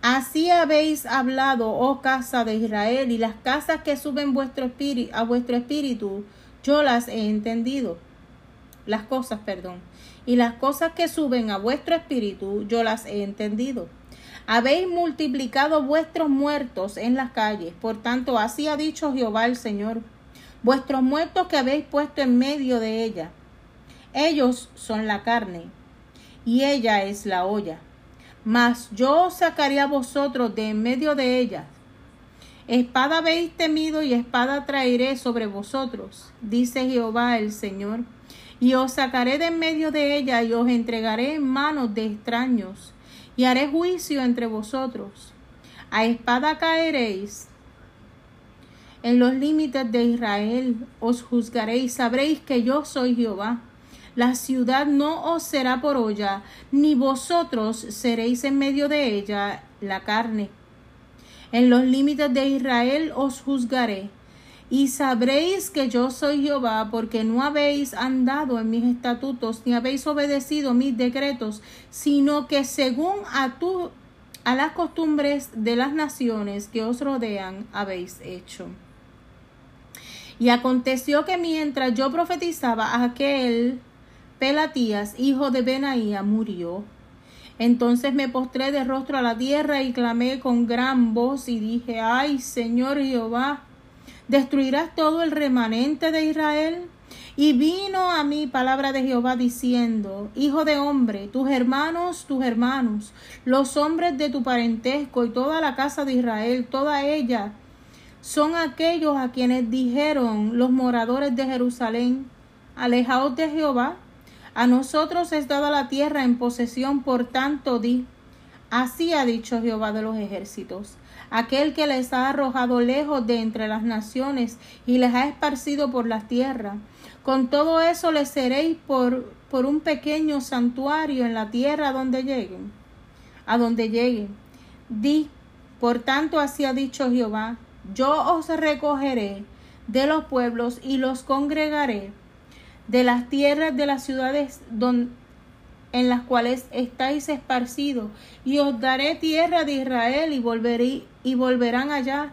Así habéis hablado, oh casa de Israel, y las casas que suben vuestro espíritu, a vuestro espíritu, yo las he entendido. Las cosas, perdón. Y las cosas que suben a vuestro espíritu, yo las he entendido. Habéis multiplicado vuestros muertos en las calles. Por tanto, así ha dicho Jehová el Señor. Vuestros muertos que habéis puesto en medio de ella. Ellos son la carne, y ella es la olla. Mas yo os sacaré a vosotros de en medio de ella. Espada habéis temido y espada traeré sobre vosotros, dice Jehová el Señor. Y os sacaré de en medio de ella y os entregaré en manos de extraños y haré juicio entre vosotros. A espada caeréis. En los límites de Israel os juzgaréis, sabréis que yo soy Jehová. La ciudad no os será por olla, ni vosotros seréis en medio de ella la carne. En los límites de Israel os juzgaré. Y sabréis que yo soy Jehová, porque no habéis andado en mis estatutos, ni habéis obedecido mis decretos, sino que según a, tu, a las costumbres de las naciones que os rodean habéis hecho. Y aconteció que mientras yo profetizaba, aquel Pelatías, hijo de Benaía, murió. Entonces me postré de rostro a la tierra y clamé con gran voz y dije, ay Señor Jehová, ¿destruirás todo el remanente de Israel? Y vino a mí palabra de Jehová diciendo, Hijo de hombre, tus hermanos, tus hermanos, los hombres de tu parentesco y toda la casa de Israel, toda ella, son aquellos a quienes dijeron los moradores de Jerusalén, alejaos de Jehová, a nosotros es dada la tierra en posesión, por tanto di, así ha dicho Jehová de los ejércitos, aquel que les ha arrojado lejos de entre las naciones y les ha esparcido por las tierras. Con todo eso les seréis por, por un pequeño santuario en la tierra donde lleguen, a donde lleguen. Di, por tanto así ha dicho Jehová, yo os recogeré de los pueblos y los congregaré de las tierras de las ciudades en las cuales estáis esparcidos, y os daré tierra de Israel y, volveré, y volverán allá,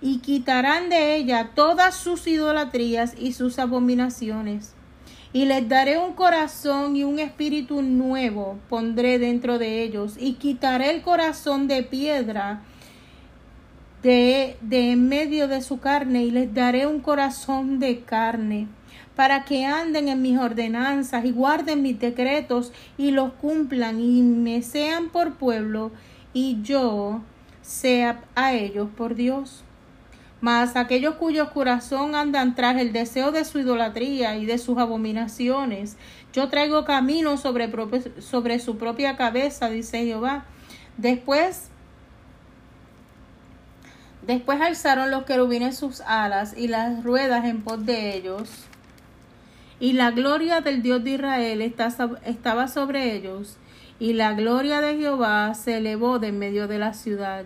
y quitarán de ella todas sus idolatrías y sus abominaciones. Y les daré un corazón y un espíritu nuevo pondré dentro de ellos, y quitaré el corazón de piedra de, de en medio de su carne, y les daré un corazón de carne para que anden en mis ordenanzas y guarden mis decretos y los cumplan y me sean por pueblo y yo sea a ellos por Dios. Mas aquellos cuyos corazón andan tras el deseo de su idolatría y de sus abominaciones, yo traigo camino sobre, sobre su propia cabeza, dice Jehová. Después Después alzaron los querubines sus alas y las ruedas en pos de ellos. Y la gloria del Dios de Israel estaba sobre ellos. Y la gloria de Jehová se elevó de en medio de la ciudad.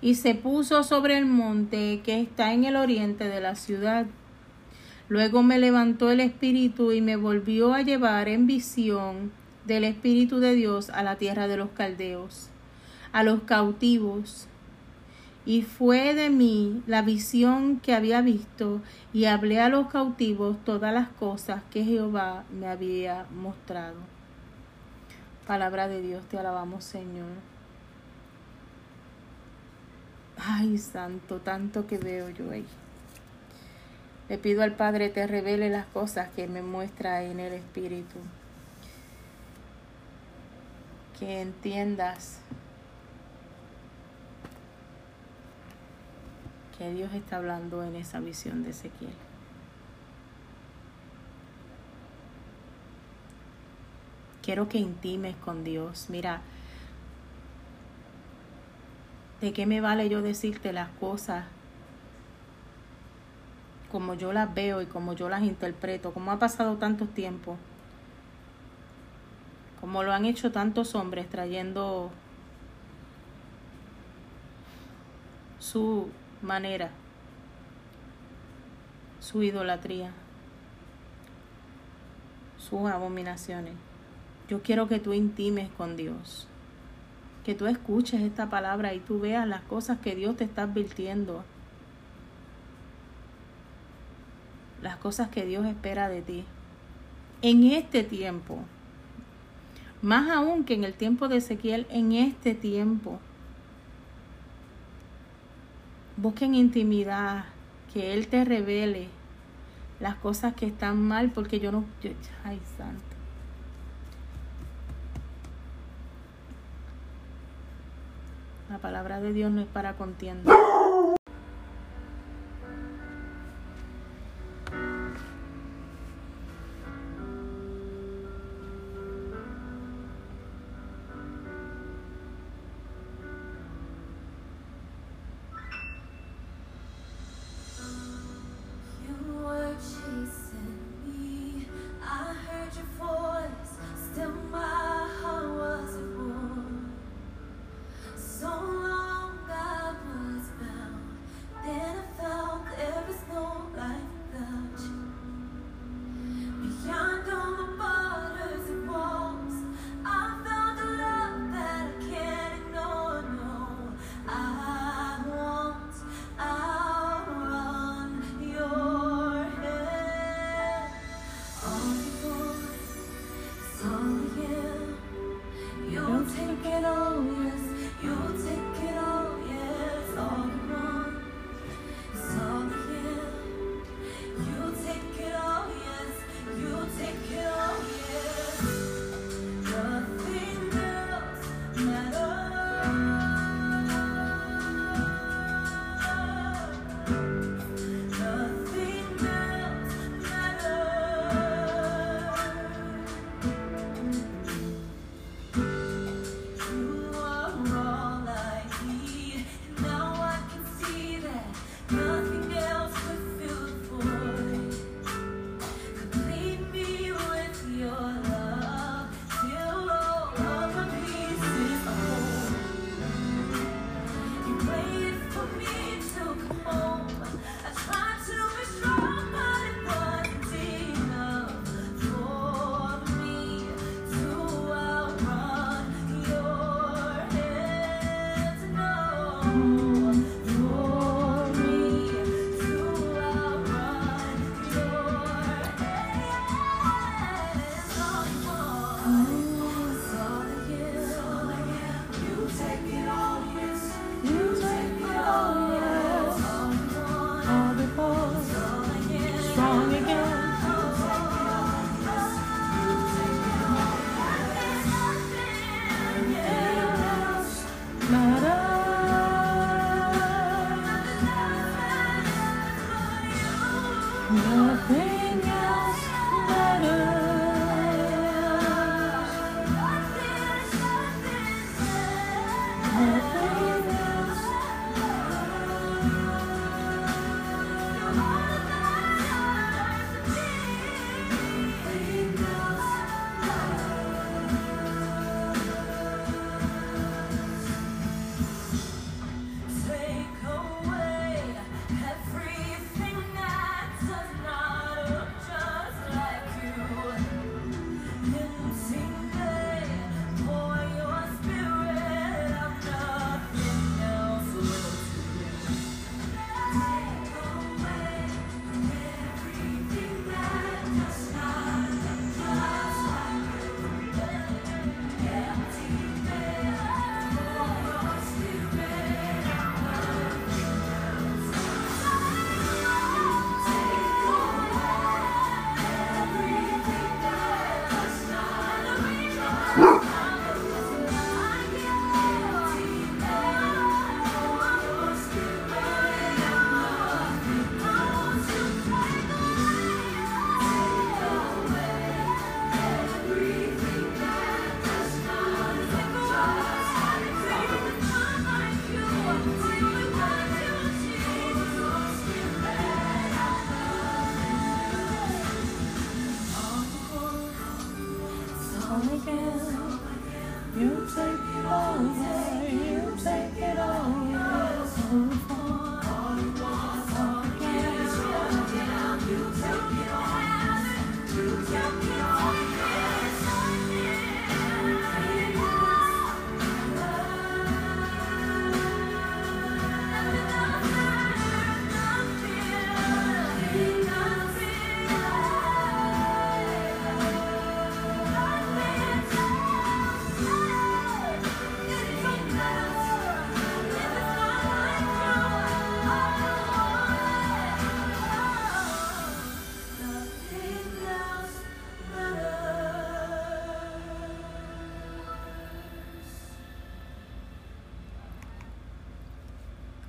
Y se puso sobre el monte que está en el oriente de la ciudad. Luego me levantó el Espíritu y me volvió a llevar en visión del Espíritu de Dios a la tierra de los caldeos, a los cautivos, y fue de mí la visión que había visto, y hablé a los cautivos todas las cosas que Jehová me había mostrado. Palabra de Dios, te alabamos Señor. Ay, santo, tanto que veo yo ahí. Le pido al Padre te revele las cosas que me muestra en el Espíritu. Que entiendas Dios está hablando en esa visión de Ezequiel. Quiero que intimes con Dios. Mira, ¿de qué me vale yo decirte las cosas como yo las veo y como yo las interpreto? Como ha pasado tanto tiempo, como lo han hecho tantos hombres trayendo su manera, su idolatría, sus abominaciones. Yo quiero que tú intimes con Dios. que tú escuches esta palabra y tú veas las cosas que Dios te está advirtiendo. Las cosas que Dios espera de ti. En este tiempo. Más aún que en el tiempo de Ezequiel, en este tiempo. Busquen intimidad, que Él te revele las cosas que están mal, porque yo no... ay, santo. La palabra de Dios no es para contienda.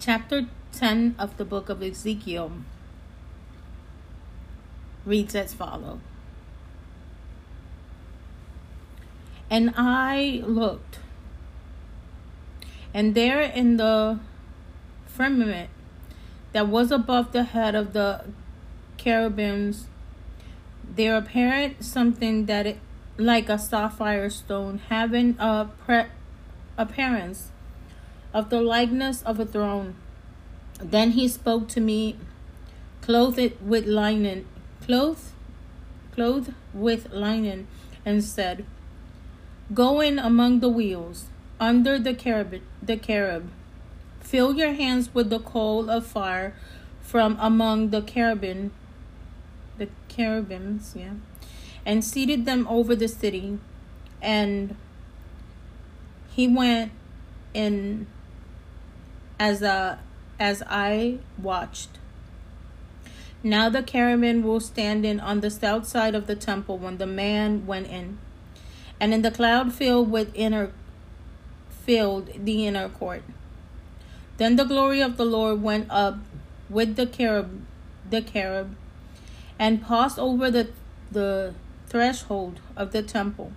Chapter 10 of the book of Ezekiel reads as follows. And I looked, and there in the firmament that was above the head of the cherubims, there appeared something that it, like a sapphire stone, having a pre- appearance of the likeness of a throne. Then he spoke to me, clothed with linen, clothed, clothed with linen, and said, Go in among the wheels, under the cherub, the cherub. Fill your hands with the coal of fire from among the cherubim, the cherubims, yeah, and seated them over the city. And he went in as a as I watched. Now the cherubim will stand in on the south side of the temple when the man went in, and in the cloud filled with inner filled the inner court. Then the glory of the Lord went up with the cherub, the cherub, and passed over the the threshold of the temple,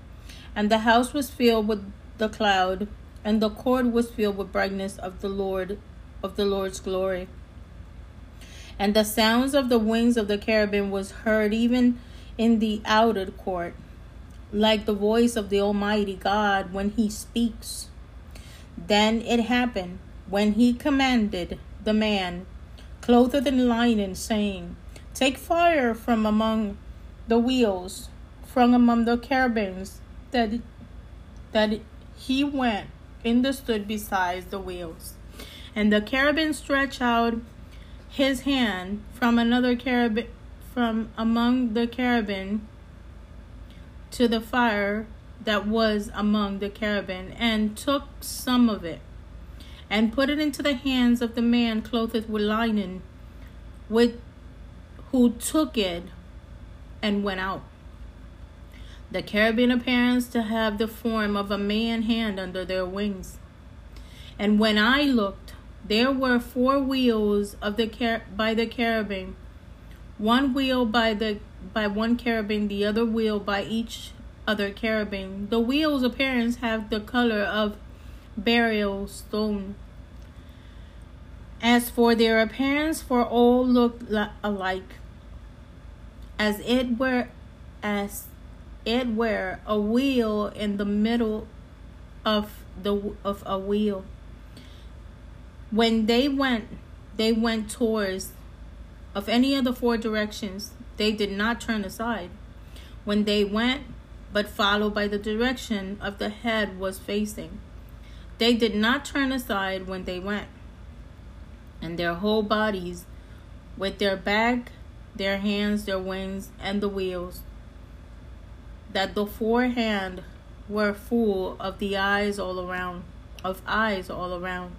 and the house was filled with the cloud, and the court was filled with brightness of the Lord, of the Lord's glory. And the sounds of the wings of the cherubim was heard even in the outer court, like the voice of the Almighty God when He speaks. Then it happened when He commanded the man, clothed in linen, saying, Take fire from among the wheels, from among the cherubims, that that he went in the stood beside the wheels. And the carabin stretched out his hand from another cherubim from among the carabin to the fire that was among the carabin and took some of it, and put it into the hands of the man clothed with linen, with who took it and went out. The cherubim appearance to have the form of a man hand under their wings. And when I looked, there were four wheels of the cher- by the cherubim, one wheel by the by one cherubim, the other wheel by each other cherubim. The wheels' appearance have the color of burial stone. As for their appearance, for all looked li- alike, as it were as it were a wheel in the middle of the of a wheel. When they went, they went towards of any of the four directions. They did not turn aside. When they went, but followed by the direction of the head was facing. They did not turn aside when they went. And their whole bodies, with their back, their hands, their wings, and the wheels, that the forehand were full of the eyes all around, of eyes all around.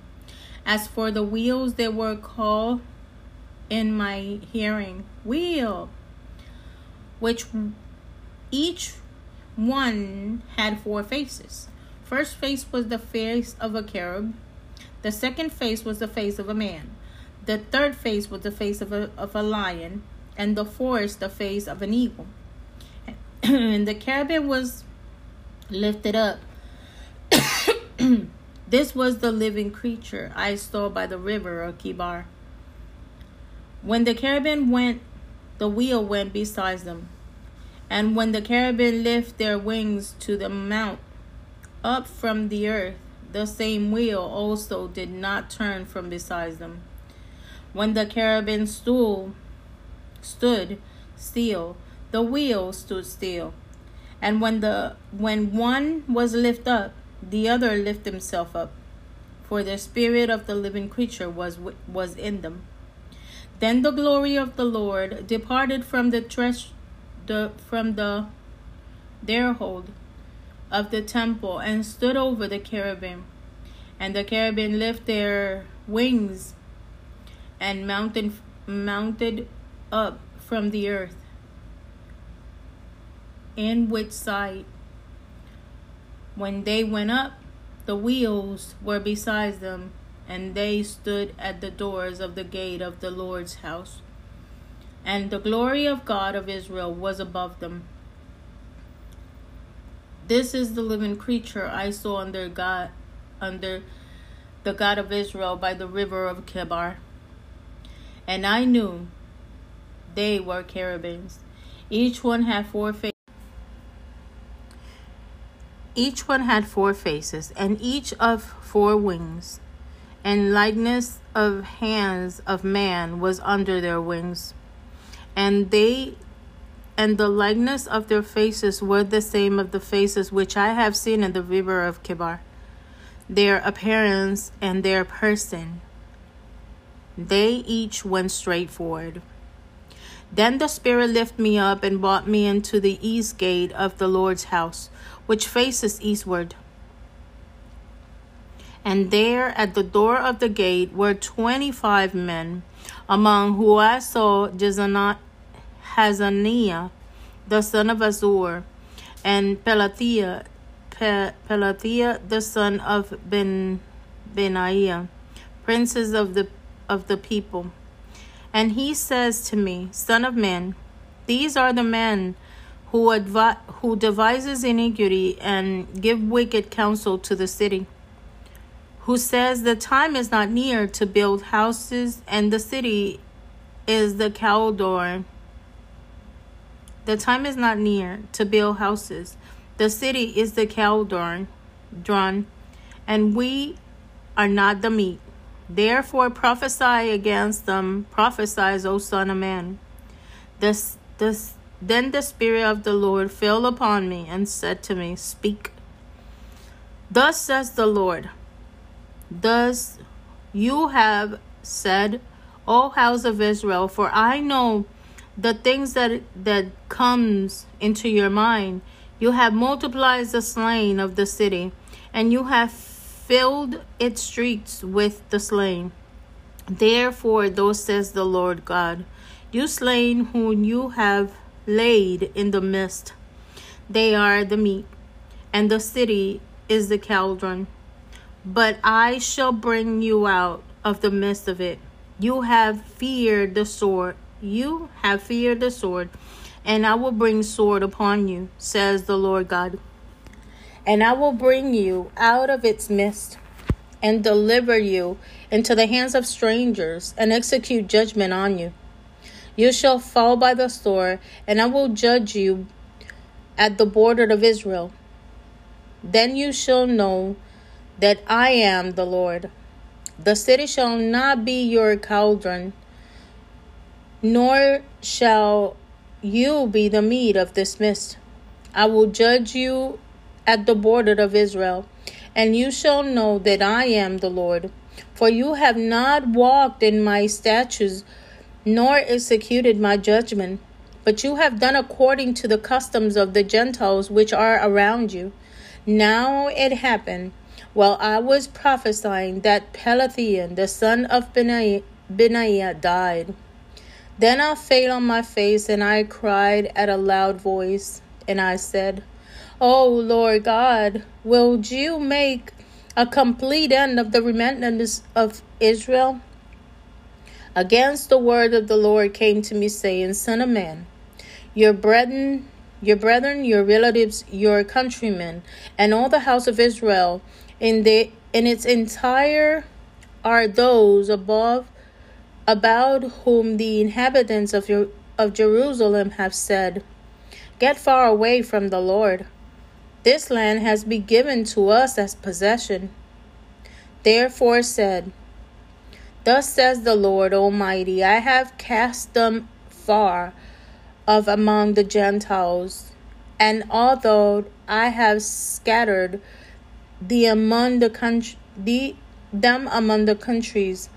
As for the wheels, they were called in my hearing wheel, which each one had four faces. First face was the face of a cherub. The second face was the face of a man. The third face was the face of a, of a lion. And the fourth, the face of an eagle. [COUGHS] and the cherubim was lifted up. [COUGHS] this was the living creature I saw by the river of Kibar. When the cherubim went, the wheel went beside them. And when the cherubim lift their wings to the mount up from the earth, the same wheel also did not turn from beside them. When the cherubim stool stood still, the wheel stood still. And when the when one was lifted up, the other lifted himself up, for the spirit of the living creature was was in them. Then the glory of the Lord departed from the tresh, the from the their hold of the temple and stood over the cherubim. And the cherubim lift their wings and mounted mounted up from the earth. In which side when they went up, the wheels were beside them, and they stood at the doors of the gate of the Lord's house. And the glory of God of Israel was above them. This is the living creature I saw under God under the God of Israel by the river of Kebar. And I knew they were cherubims. Each one had four faces. Each one had four faces, and each of four wings, and likeness of hands of man was under their wings. And they and the likeness of their faces were the same of the faces which I have seen in the river of Kibar. Their appearance and their person, they each went straight forward. Then the Spirit lifted me up and brought me into the east gate of the Lord's house, which faces eastward. And there at the door of the gate were twenty five men, among whom I saw Hazaniah, the son of Azur, and Pelatiah, Pe- the son of Ben Benaiah, princes of the of the people. And he says to me, Son of man, these are the men who advi- who devises iniquity and give wicked counsel to the city. Who says the time is not near to build houses, and the city is the Caldor. The time is not near to build houses. The city is the Caldor, drawn, and we are not the meat. Therefore prophesy against them, prophesy, O Son of Man. This, this, then the Spirit of the Lord fell upon me and said to me, Speak. Thus says the Lord, Thus you have said, O house of Israel, for I know the things that that comes into your mind. You have multiplied the slain of the city, and you have filled its streets with the slain. Therefore, thus says the Lord God, you slain whom you have laid in the midst, they are the meat, and the city is the cauldron. But I shall bring you out of the midst of it. You have feared the sword. You have feared the sword, and I will bring sword upon you, says the Lord God. And I will bring you out of its midst, and deliver you into the hands of strangers, and execute judgment on you. You shall fall by the sword, and I will judge you at the border of Israel. Then you shall know that I am the Lord. The city shall not be your cauldron, nor shall you be the meat of this mist. I will judge you at the border of Israel, and you shall know that I am the Lord. For you have not walked in my statutes, nor executed my judgment, but you have done according to the customs of the Gentiles which are around you. Now it happened, while I was prophesying, that Pelathian, the son of Benaiah, died. Then I fell on my face, and I cried at a loud voice, and I said, O Lord God, will you make a complete end of the remnant of Israel? Against the word of the Lord came to me, saying, Son of man, your brethren, your brethren, your relatives, your countrymen, and all the house of Israel in the in its entire are those above about whom the inhabitants of your of Jerusalem have said, Get far away from the Lord. This land has been given to us as possession. Therefore said, Thus says the Lord Almighty, I have cast them far of among the Gentiles, and although I have scattered the among the country, the, them among the countries,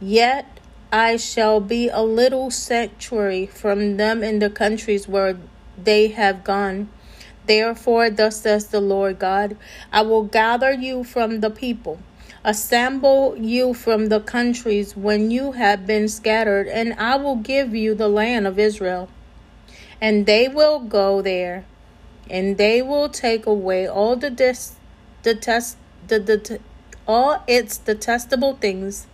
yet I shall be a little sanctuary from them in the countries where they have gone. Therefore, thus says the Lord God I will gather you from the people, assemble you from the countries when you have been scattered, and I will give you the land of Israel. And they will go there, and they will take away all the dis- detest, the, the, all its detestable things,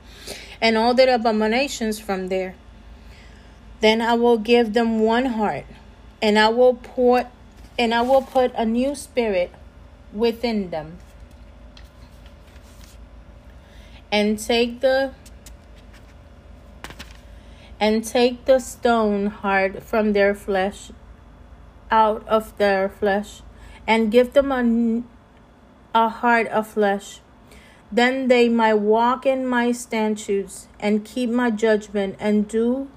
and all their abominations from there. Then I will give them one heart, and I will pour and I will put a new spirit within them. And take the and take the stone heart from their flesh out of their flesh and give them a, a heart of flesh. Then they might walk in my statutes and keep my judgment and do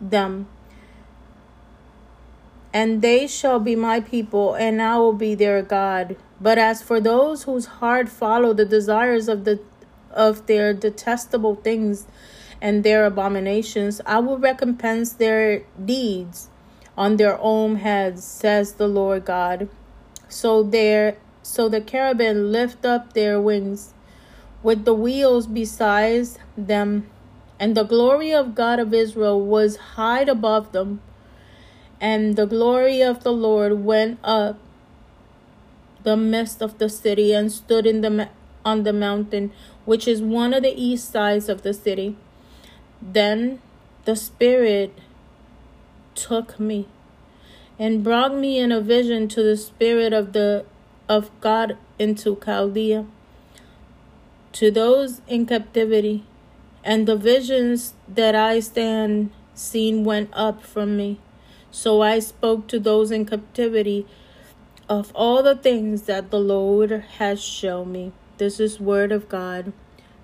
them. And they shall be my people and i will be their god. But as for those whose heart follow the desires of the of their detestable things and their abominations i will recompense their deeds on their own heads says the lord god. So there so the cherubim lift up their wings with the wheels besides them and the glory of god of israel was high above them and the glory of the lord went up the midst of the city and stood in the on the mountain which is one of the east sides of the city. Then the spirit took me and brought me in a vision to the spirit of the of God into Chaldea. To those in captivity and the visions that I stand seen went up from me. So I spoke to those in captivity of all the things that the Lord has shown me this is word of God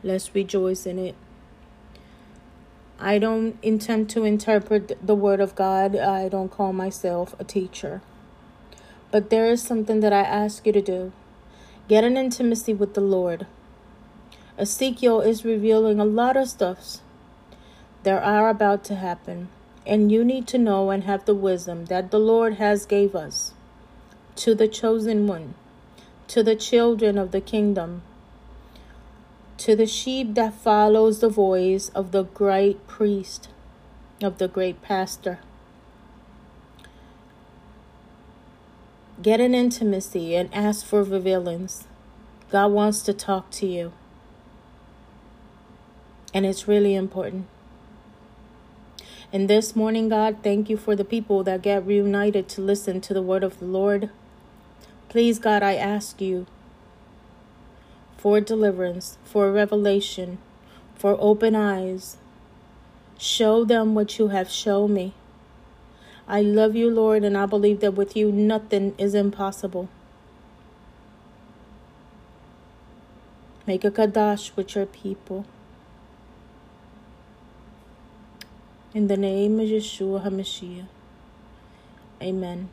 let's rejoice in it I don't intend to interpret the Word of God. I don't call myself a teacher. But there is something that I ask you to do get an intimacy with the Lord. Ezekiel is revealing a lot of stuffs that are about to happen. And you need to know and have the wisdom that the Lord has gave us to the chosen one, to the children of the kingdom, to the sheep that follows the voice of the great priest, of the great pastor. Get an intimacy and ask for revealings. God wants to talk to you. And it's really important. And this morning, God, thank you for the people that get reunited to listen to the word of the Lord. Please, God, I ask you for deliverance, for revelation, for open eyes. Show them what you have shown me. I love you, Lord, and I believe that with you nothing is impossible. Make a kadash with your people. In the name of Yeshua HaMashiach. Amen.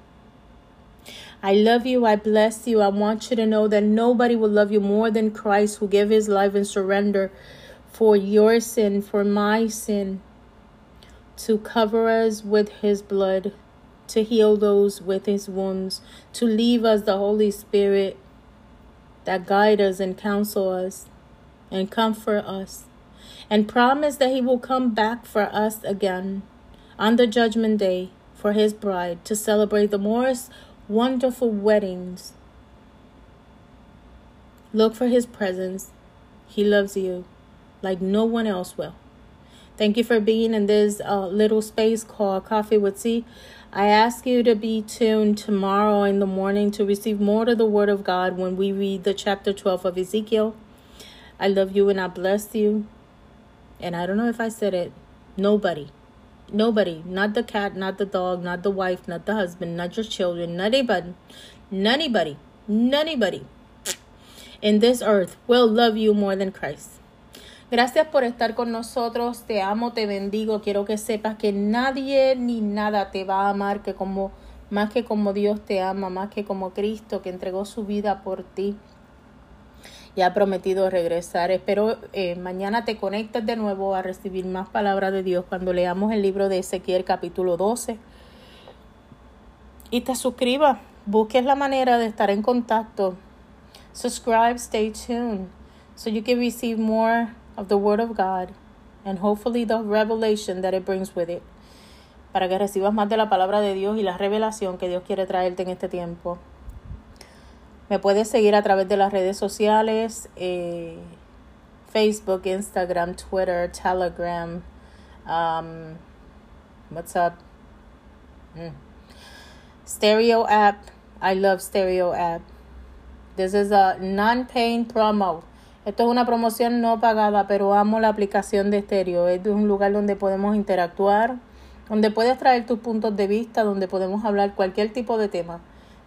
I love you. I bless you. I want you to know that nobody will love you more than Christ who gave his life and surrender for your sin, for my sin, to cover us with his blood, to heal those with his wounds, to leave us the Holy Spirit that guide us and counsel us and comfort us and promise that he will come back for us again on the judgment day for his bride to celebrate the most wonderful weddings. Look for his presence. He loves you like no one else will. Thank you for being in this uh, little space called Coffee with Tea. I ask you to be tuned tomorrow in the morning to receive more of the Word of God when we read the chapter 12 of Ezekiel. I love you and I bless you. And I don't know if I said it. Nobody. Nobody. Not the cat, not the dog, not the wife, not the husband, not your children, not anybody. Anybody. Anybody. In this earth will love you more than Christ. Gracias por estar con nosotros. Te amo, te bendigo. Quiero que sepas que nadie ni nada te va a amar que como más que como Dios te ama, más que como Cristo que entregó su vida por ti y ha prometido regresar. Espero eh, mañana te conectes de nuevo a recibir más palabras de Dios cuando leamos el libro de Ezequiel capítulo 12. Y te suscribas, busques la manera de estar en contacto. Subscribe, stay tuned so you can receive more of the Word of God and hopefully the revelation that it brings with it. Para que recibas más de la palabra de Dios y la revelación que Dios quiere traerte en este tiempo. Me puedes seguir a través de las redes sociales, eh, Facebook, Instagram, Twitter, Telegram. Um, what's up? Mm. Stereo app. I love Stereo app. This is a non-paying promo. Esto es una promoción no pagada, pero amo la aplicación de Stereo. Es un lugar donde podemos interactuar, donde puedes traer tus puntos de vista, donde podemos hablar cualquier tipo de tema,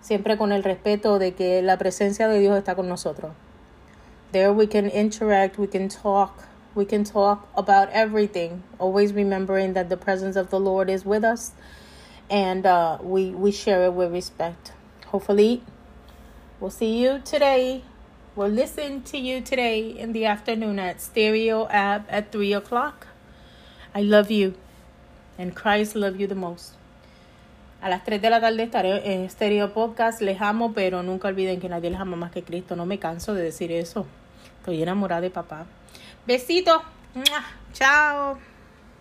siempre con el respeto de que la presencia de Dios está con nosotros. There we can interact, we can talk, we can talk about everything, always remembering that the presence of the Lord is with us and uh, we, we share it with respect. Hopefully, we'll see you today. We'll listen to you today in the afternoon at Stereo app at 3 o'clock. I love you, and Christ love you the most. A las 3 de la tarde estaré en Stereo Podcast. Les amo, pero nunca olviden que nadie les ama más que Cristo. No me canso de decir eso. Estoy enamorada de papá. Besitos. Chao.